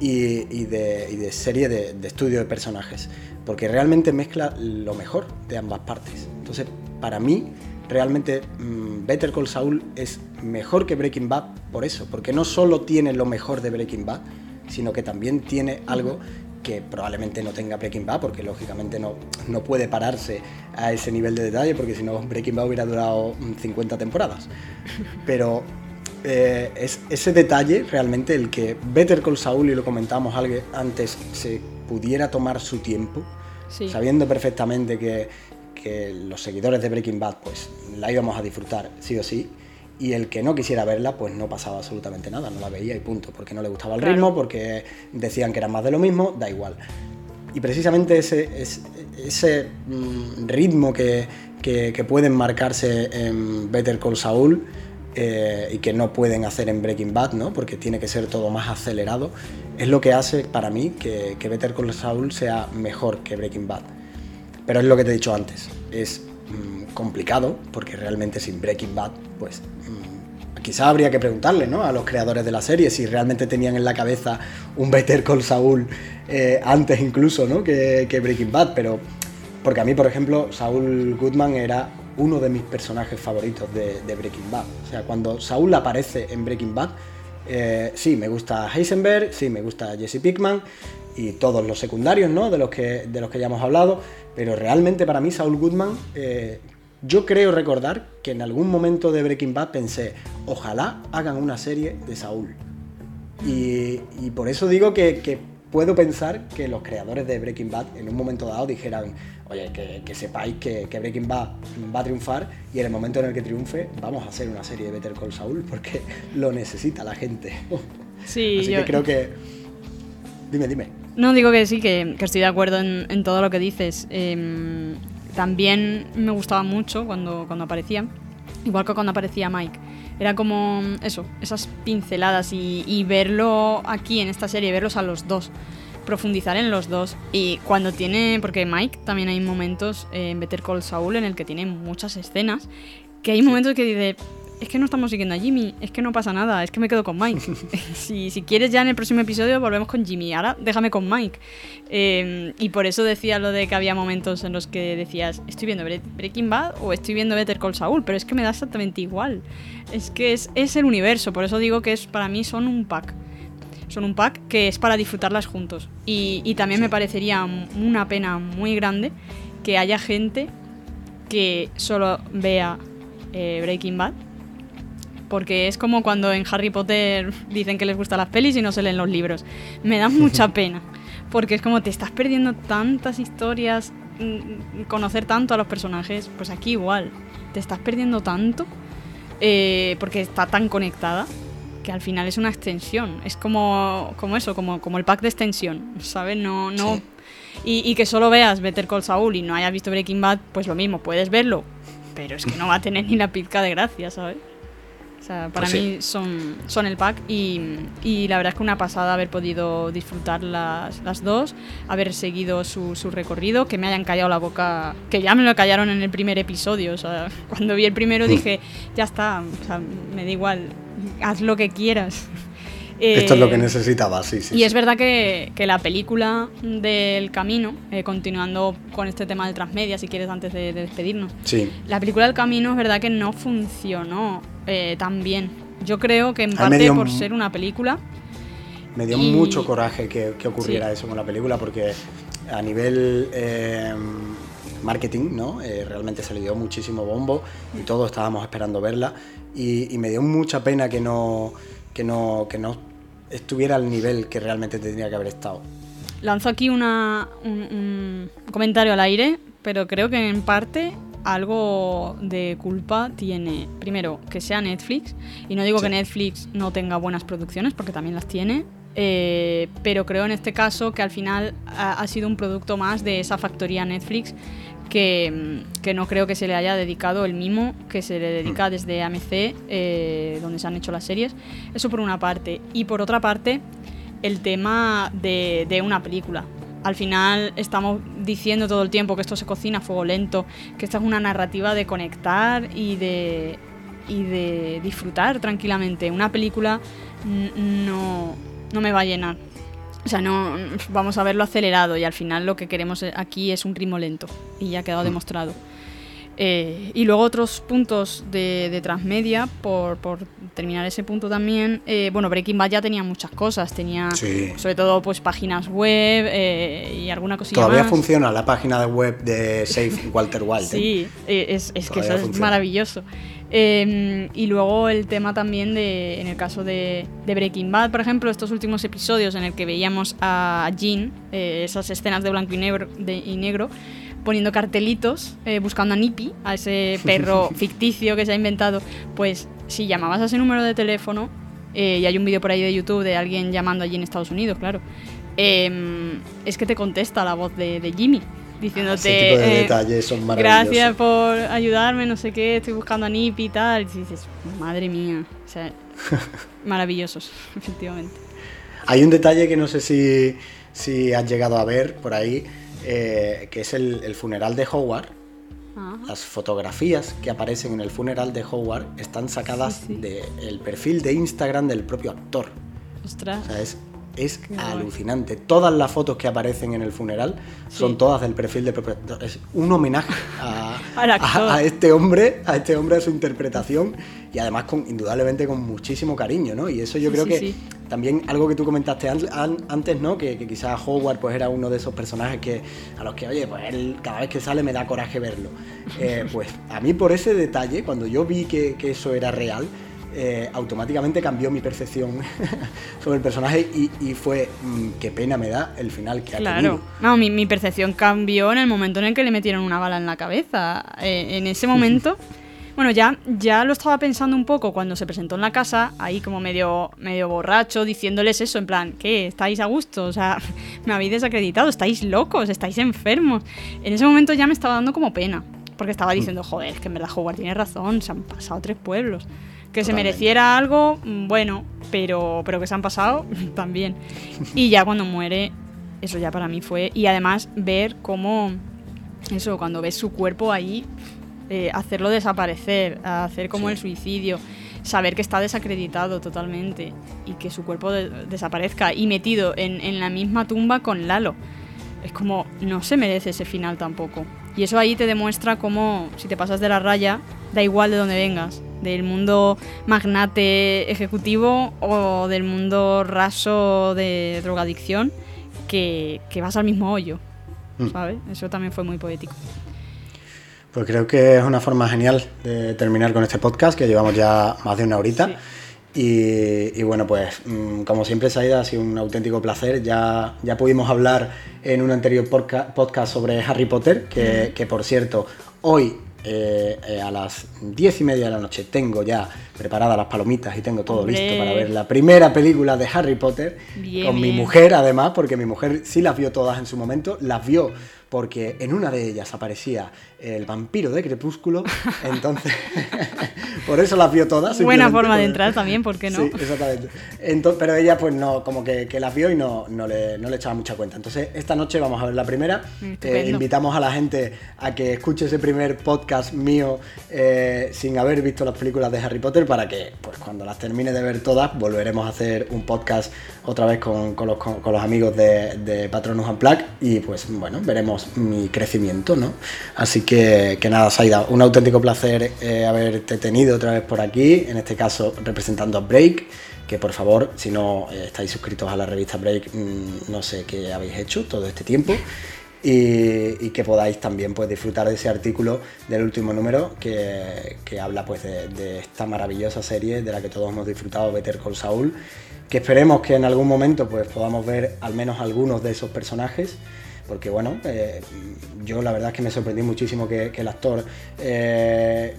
y, de, serie de, de, estudio de personajes, porque realmente mezcla lo mejor de ambas partes. Entonces, para mí, realmente mm, Better Call Saul es mejor que Breaking Bad por eso, porque no solo tiene lo mejor de Breaking Bad, sino que también tiene algo que probablemente no tenga Breaking Bad, porque lógicamente no, no puede pararse a ese nivel de detalle, porque si no Breaking Bad hubiera durado 50 mm, temporadas. Pero eh, es ese detalle realmente el que Better Call Saul, y lo comentábamos antes, se pudiera tomar su tiempo, sabiendo perfectamente que que los seguidores de Breaking Bad pues la íbamos a disfrutar sí o sí y el que no quisiera verla pues no pasaba absolutamente nada, no la veía y punto, porque no le gustaba el ritmo, porque decían que era más de lo mismo, da igual. Y precisamente ese, ese, mm, ritmo que, que, pueden marcarse en Better Call Saul eh, y que no pueden hacer en Breaking Bad, ¿no? porque tiene que ser todo más acelerado, es lo que hace para mí que, que Better Call Saul sea mejor que Breaking Bad. Pero es lo que te he dicho antes, es mm, complicado porque realmente sin Breaking Bad, pues mm, quizá habría que preguntarle ¿no? a los creadores de la serie si realmente tenían en la cabeza un Better Call Saul eh, antes incluso ¿no? que, Breaking Bad, pero porque a mí, por ejemplo, Saul Goodman era uno de mis personajes favoritos de, Breaking Bad. O sea, cuando Saúl aparece en Breaking Bad, eh, sí, me gusta Heisenberg, sí, me gusta Jesse Pickman y todos los secundarios, ¿no? De los que, de los que ya hemos hablado, pero realmente para mí Saul Goodman, eh, yo creo recordar que en algún momento de Breaking Bad pensé, ojalá hagan una serie de Saúl. Y, por eso digo que puedo pensar que los creadores de Breaking Bad en un momento dado dijeran, oye, que, sepáis que, Breaking Bad va a triunfar y en el momento en el que triunfe vamos a hacer una serie de Better Call Saul porque <laughs> lo necesita la gente. <laughs> Sí, Así que creo que... Dime, dime. No, digo que sí, que, estoy de acuerdo en, todo lo que dices. Em, también me gustaba mucho cuando, cuando aparecía, igual que cuando aparecía Mike. Era como eso, esas pinceladas y, verlo aquí en esta serie, verlos a los dos profundizar en los dos. Y cuando tiene, porque Mike también hay momentos en Better Call Saul en el que tiene muchas escenas, que hay momentos que dice, es que no estamos siguiendo a Jimmy, es que no pasa nada, es que me quedo con Mike. <laughs> si, si, quieres ya en el próximo episodio volvemos con Jimmy, ahora déjame con Mike. Em, y por eso decía lo de que había momentos en los que decías, estoy viendo Breaking Bad o estoy viendo Better Call Saul, pero es que me da exactamente igual. Es que es, es el universo, por eso digo que es para mí son un pack son un pack que es para disfrutarlas juntos. Y, también me parecería una pena muy grande que haya gente que solo vea eh, Breaking Bad. Porque es como cuando en Harry Potter dicen que les gustan las pelis y no se leen los libros. Me da mucha <laughs> pena. Porque es como te estás perdiendo tantas historias, mm, conocer tanto a los personajes. Pues aquí igual. Te estás perdiendo tanto. Eh, porque está tan conectada que al final es una extensión. Es como, como eso, como, como el pack de extensión, ¿sabes? No, no. Y, que solo veas Better Call Saul y no hayas visto Breaking Bad, pues lo mismo, puedes verlo, pero es que no va a tener ni la pizca de gracia, ¿sabes? O sea, para pues mí son, son el pack y, y, la verdad es que una pasada haber podido disfrutar las, las dos, haber seguido su, su, recorrido, que me hayan callado la boca, que ya me lo callaron en el primer episodio. O sea, <laughs> cuando vi el primero dije, ya está, o sea, me da igual, haz lo que quieras. <laughs> Esto es lo que eh, necesitaba, sí, sí. Y es verdad que, que, la película del camino, eh, continuando con este tema de transmedia, si quieres, antes de, despedirnos. Sí. La película del camino es verdad que no funcionó eh, tan bien. Yo creo que en parte por ser una película. Me dio mucho coraje que, que ocurriera eso con la película, porque a nivel marketing, ¿no? realmente se le dio muchísimo bombo y todos estábamos esperando verla y, me dio mucha pena que no, que, no, que no estuviera al nivel que realmente tendría que haber estado. Lanzo aquí una, un, comentario al aire, pero creo que en parte algo de culpa tiene, primero, que sea Netflix, y no digo que Netflix no tenga buenas producciones, porque también las tiene, eh, pero creo en este caso que al final ha, sido un producto más de esa factoría Netflix que, no creo que se le haya dedicado el mimo que se le dedica mm. desde AMC, eh, donde se han hecho las series. Eso por una parte. Y por otra parte, el tema de, una película. Al final estamos diciendo todo el tiempo que esto se cocina a fuego lento, que esta es una narrativa de conectar y de, y de disfrutar tranquilamente. Una película no, no me va a llenar. O sea, no vamos a verlo acelerado y al final lo que queremos aquí es un ritmo lento y ya ha quedado mm. demostrado. Eh, y luego otros puntos de, transmedia, por, terminar ese punto también, eh, bueno, Breaking Bad ya tenía muchas cosas, tenía sobre todo pues páginas web eh, y alguna cosilla Todavía funciona la página de web de Safe <laughs> Walter White. sí, es, es que eso es maravilloso. Em, y luego el tema también de, en el caso de, Breaking Bad, por ejemplo, estos últimos episodios en el que veíamos a Jean, eh, esas escenas de blanco y negro, y negro poniendo cartelitos, eh, buscando a Nippy, a ese perro <laughs> ficticio que se ha inventado, pues si llamabas a ese número de teléfono, eh, y hay un vídeo por ahí de YouTube de alguien llamando allí en Estados Unidos, claro, em, es que te contesta la voz de Jimmy diciéndote de eh, detalles son gracias por ayudarme, no sé qué, estoy buscando a Nip y tal. Y dices, madre mía, o sea, <laughs> maravillosos, <laughs> efectivamente. Hay un detalle que no sé si, si has llegado a ver por ahí, eh, que es el, funeral de Howard. Las fotografías que aparecen en el funeral de Howard están sacadas del perfil de Instagram del propio actor. Ostras. O sea, es es alucinante. Todas las fotos que aparecen en el funeral son todas del perfil de Es un homenaje <laughs> a, este hombre, a este hombre, a su interpretación y además con indudablemente con muchísimo cariño, ¿no? Y eso yo creo que también algo que tú comentaste antes, ¿no? Que, quizás Howard pues era uno de esos personajes que a los que, oye, pues él cada vez que sale me da coraje verlo. Eh, <laughs> pues a mí por ese detalle, cuando yo vi que, que eso era real, eh, automáticamente cambió mi percepción <laughs> sobre el personaje y, fue, mm, qué pena me da el final que ha tenido. No, mi, mi, percepción cambió en el momento en el que le metieron una bala en la cabeza. Eh, en ese momento... <laughs> Bueno, ya, ya lo estaba pensando un poco cuando se presentó en la casa, ahí como medio, medio borracho, diciéndoles eso, en plan, ¿qué? ¿Estáis a gusto? O sea, <laughs> me habéis desacreditado, estáis locos, estáis enfermos. En ese momento ya me estaba dando como pena, porque estaba mm. diciendo, joder, es que en verdad Howard tiene razón, se han pasado tres pueblos. Que se mereciera algo, mm, bueno, pero, pero que se han pasado <laughs> también. Y ya cuando muere, eso ya para mí fue. Y además ver cómo, eso, cuando ves su cuerpo ahí, eh, hacerlo desaparecer, hacer como el suicidio, saber que está desacreditado totalmente y que su cuerpo desaparezca y metido en, en la misma tumba con Lalo. Es como, no se merece ese final tampoco. Y eso ahí te demuestra cómo, si te pasas de la raya, da igual de dónde vengas, del mundo magnate ejecutivo o del mundo raso de drogadicción, que, vas al mismo hoyo, mm. ¿sabes? Eso también fue muy poético. Pues creo que es una forma genial de terminar con este podcast, que llevamos ya más de una horita. Y, bueno, pues mm, como siempre, Saida, ha sido un auténtico placer. Ya, ya pudimos hablar en un anterior podcast sobre Harry Potter, que, que por cierto, hoy eh, eh, a las diez y media de la noche tengo ya preparadas las palomitas y tengo todo listo para ver la primera película de Harry Potter con mi mujer además, porque mi mujer sí las vio todas en su momento, las vio porque en una de ellas aparecía el vampiro de Crepúsculo, <laughs> entonces <laughs> por eso las vio todas. Buena forma de entrar también, ¿por qué no? Sí, exactamente. Entonces, pero ella pues no, como que, las vio y no, no, le, no, le, echaba mucha cuenta. Entonces esta noche vamos a ver la primera. Eh, invitamos a la gente a que escuche ese primer podcast mío eh, sin haber visto las películas de Harry Potter para que pues cuando las termine de ver todas volveremos a hacer un podcast otra vez con, con, los, con, los, amigos de, de Patronus Unplugged y pues bueno, veremos mi crecimiento, ¿no? Así que, que nada, Saida, un auténtico placer eh, haberte tenido otra vez por aquí, en este caso representando a Break, que por favor, si no eh, estáis suscritos a la revista Break, mm, no sé qué habéis hecho todo este tiempo. Y, que podáis también pues, disfrutar de ese artículo del último número que, habla pues, de, de, esta maravillosa serie de la que todos hemos disfrutado, Better Call Saul, que esperemos que en algún momento pues, podamos ver al menos algunos de esos personajes porque bueno, eh, yo la verdad es que me sorprendí muchísimo que, el actor, eh,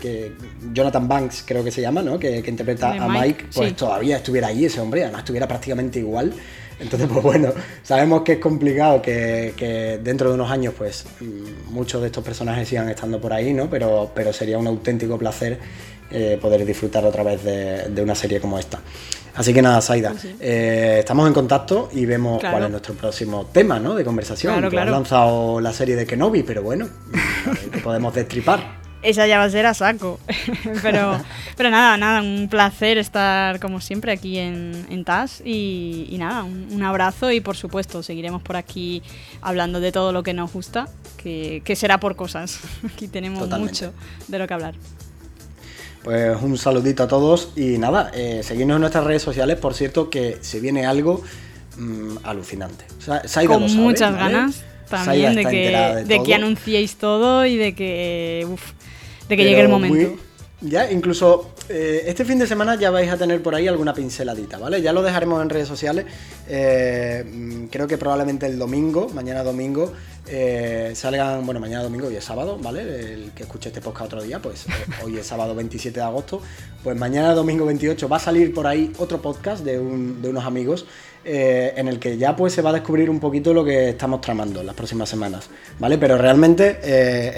que Jonathan Banks creo que se llama, ¿no? que, interpreta a Mike, pues todavía estuviera ahí ese hombre, además estuviera prácticamente igual. Entonces, pues bueno, sabemos que es complicado que, dentro de unos años, pues mm, muchos de estos personajes sigan estando por ahí, ¿no? Pero, pero sería un auténtico placer eh, poder disfrutar otra vez de, una serie como esta. Así que nada, Saida, eh, estamos en contacto y vemos cuál es nuestro próximo tema ¿no? de conversación. Claro, claro. lanzado la serie de Kenobi, pero bueno, que podemos destripar. Esa ya va a ser a saco. <laughs> pero, pero nada, nada, un placer estar como siempre aquí en, en TAS y, nada, un, abrazo y por supuesto seguiremos por aquí hablando de todo lo que nos gusta, que, será por cosas. <laughs> Aquí tenemos mucho de lo que hablar. Pues un saludito a todos y nada, eh, seguidnos en nuestras redes sociales, por cierto que se viene algo mm, alucinante. Con muchas ganas también de que, de, que anunciéis todo y de que, de que llegue el momento. ya, incluso eh, este fin de semana ya vais a tener por ahí alguna pinceladita, ¿vale? Ya lo dejaremos en redes sociales. Eh, mm, creo que probablemente el domingo, mañana domingo, eh, salgan, bueno, mañana domingo, y es sábado, ¿vale? El que escuche este podcast otro día, pues <laughs> hoy es sábado 27 de agosto, pues mañana domingo 28 va a salir por ahí otro podcast de, unos amigos en el que ya pues se va a descubrir un poquito lo que estamos tramando en las próximas semanas, ¿vale? Pero realmente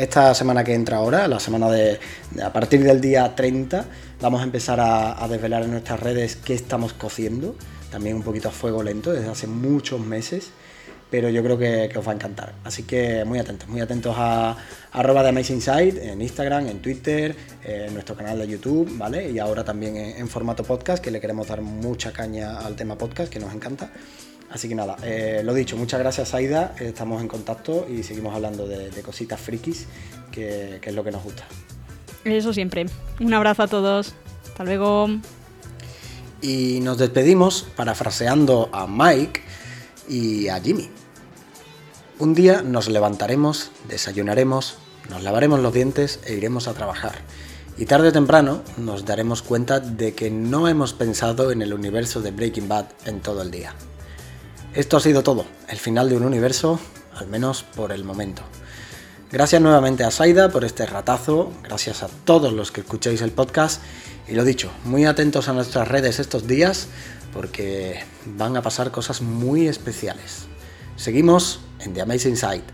esta semana que entra ahora, la semana de, a partir del día 30, vamos a empezar a, desvelar en nuestras redes qué estamos cociendo también un poquito a fuego lento desde hace muchos meses, pero yo creo que, os va a encantar. Así que muy atentos, muy atentos a, arroba de Amazing Site en Instagram, en Twitter, en nuestro canal de YouTube, ¿vale? Y ahora también en, formato podcast, que le queremos dar mucha caña al tema podcast, que nos encanta. Así que nada, eh, lo dicho, muchas gracias Aida, estamos en contacto y seguimos hablando de, cositas frikis, que es lo que nos gusta. Eso siempre. Un abrazo a todos. Hasta luego. Y nos despedimos parafraseando a Mike y a Jimmy. Un día nos levantaremos, desayunaremos, nos lavaremos los dientes e iremos a trabajar. Y tarde o temprano nos daremos cuenta de que no hemos pensado en el universo de Breaking Bad en todo el día. Esto ha sido todo, el final de un universo, al menos por el momento. Gracias nuevamente a Saida por este ratazo, gracias a todos los que escucháis el podcast y lo dicho, muy atentos a nuestras redes estos días porque van a pasar cosas muy especiales. Seguimos en The Amazing Side.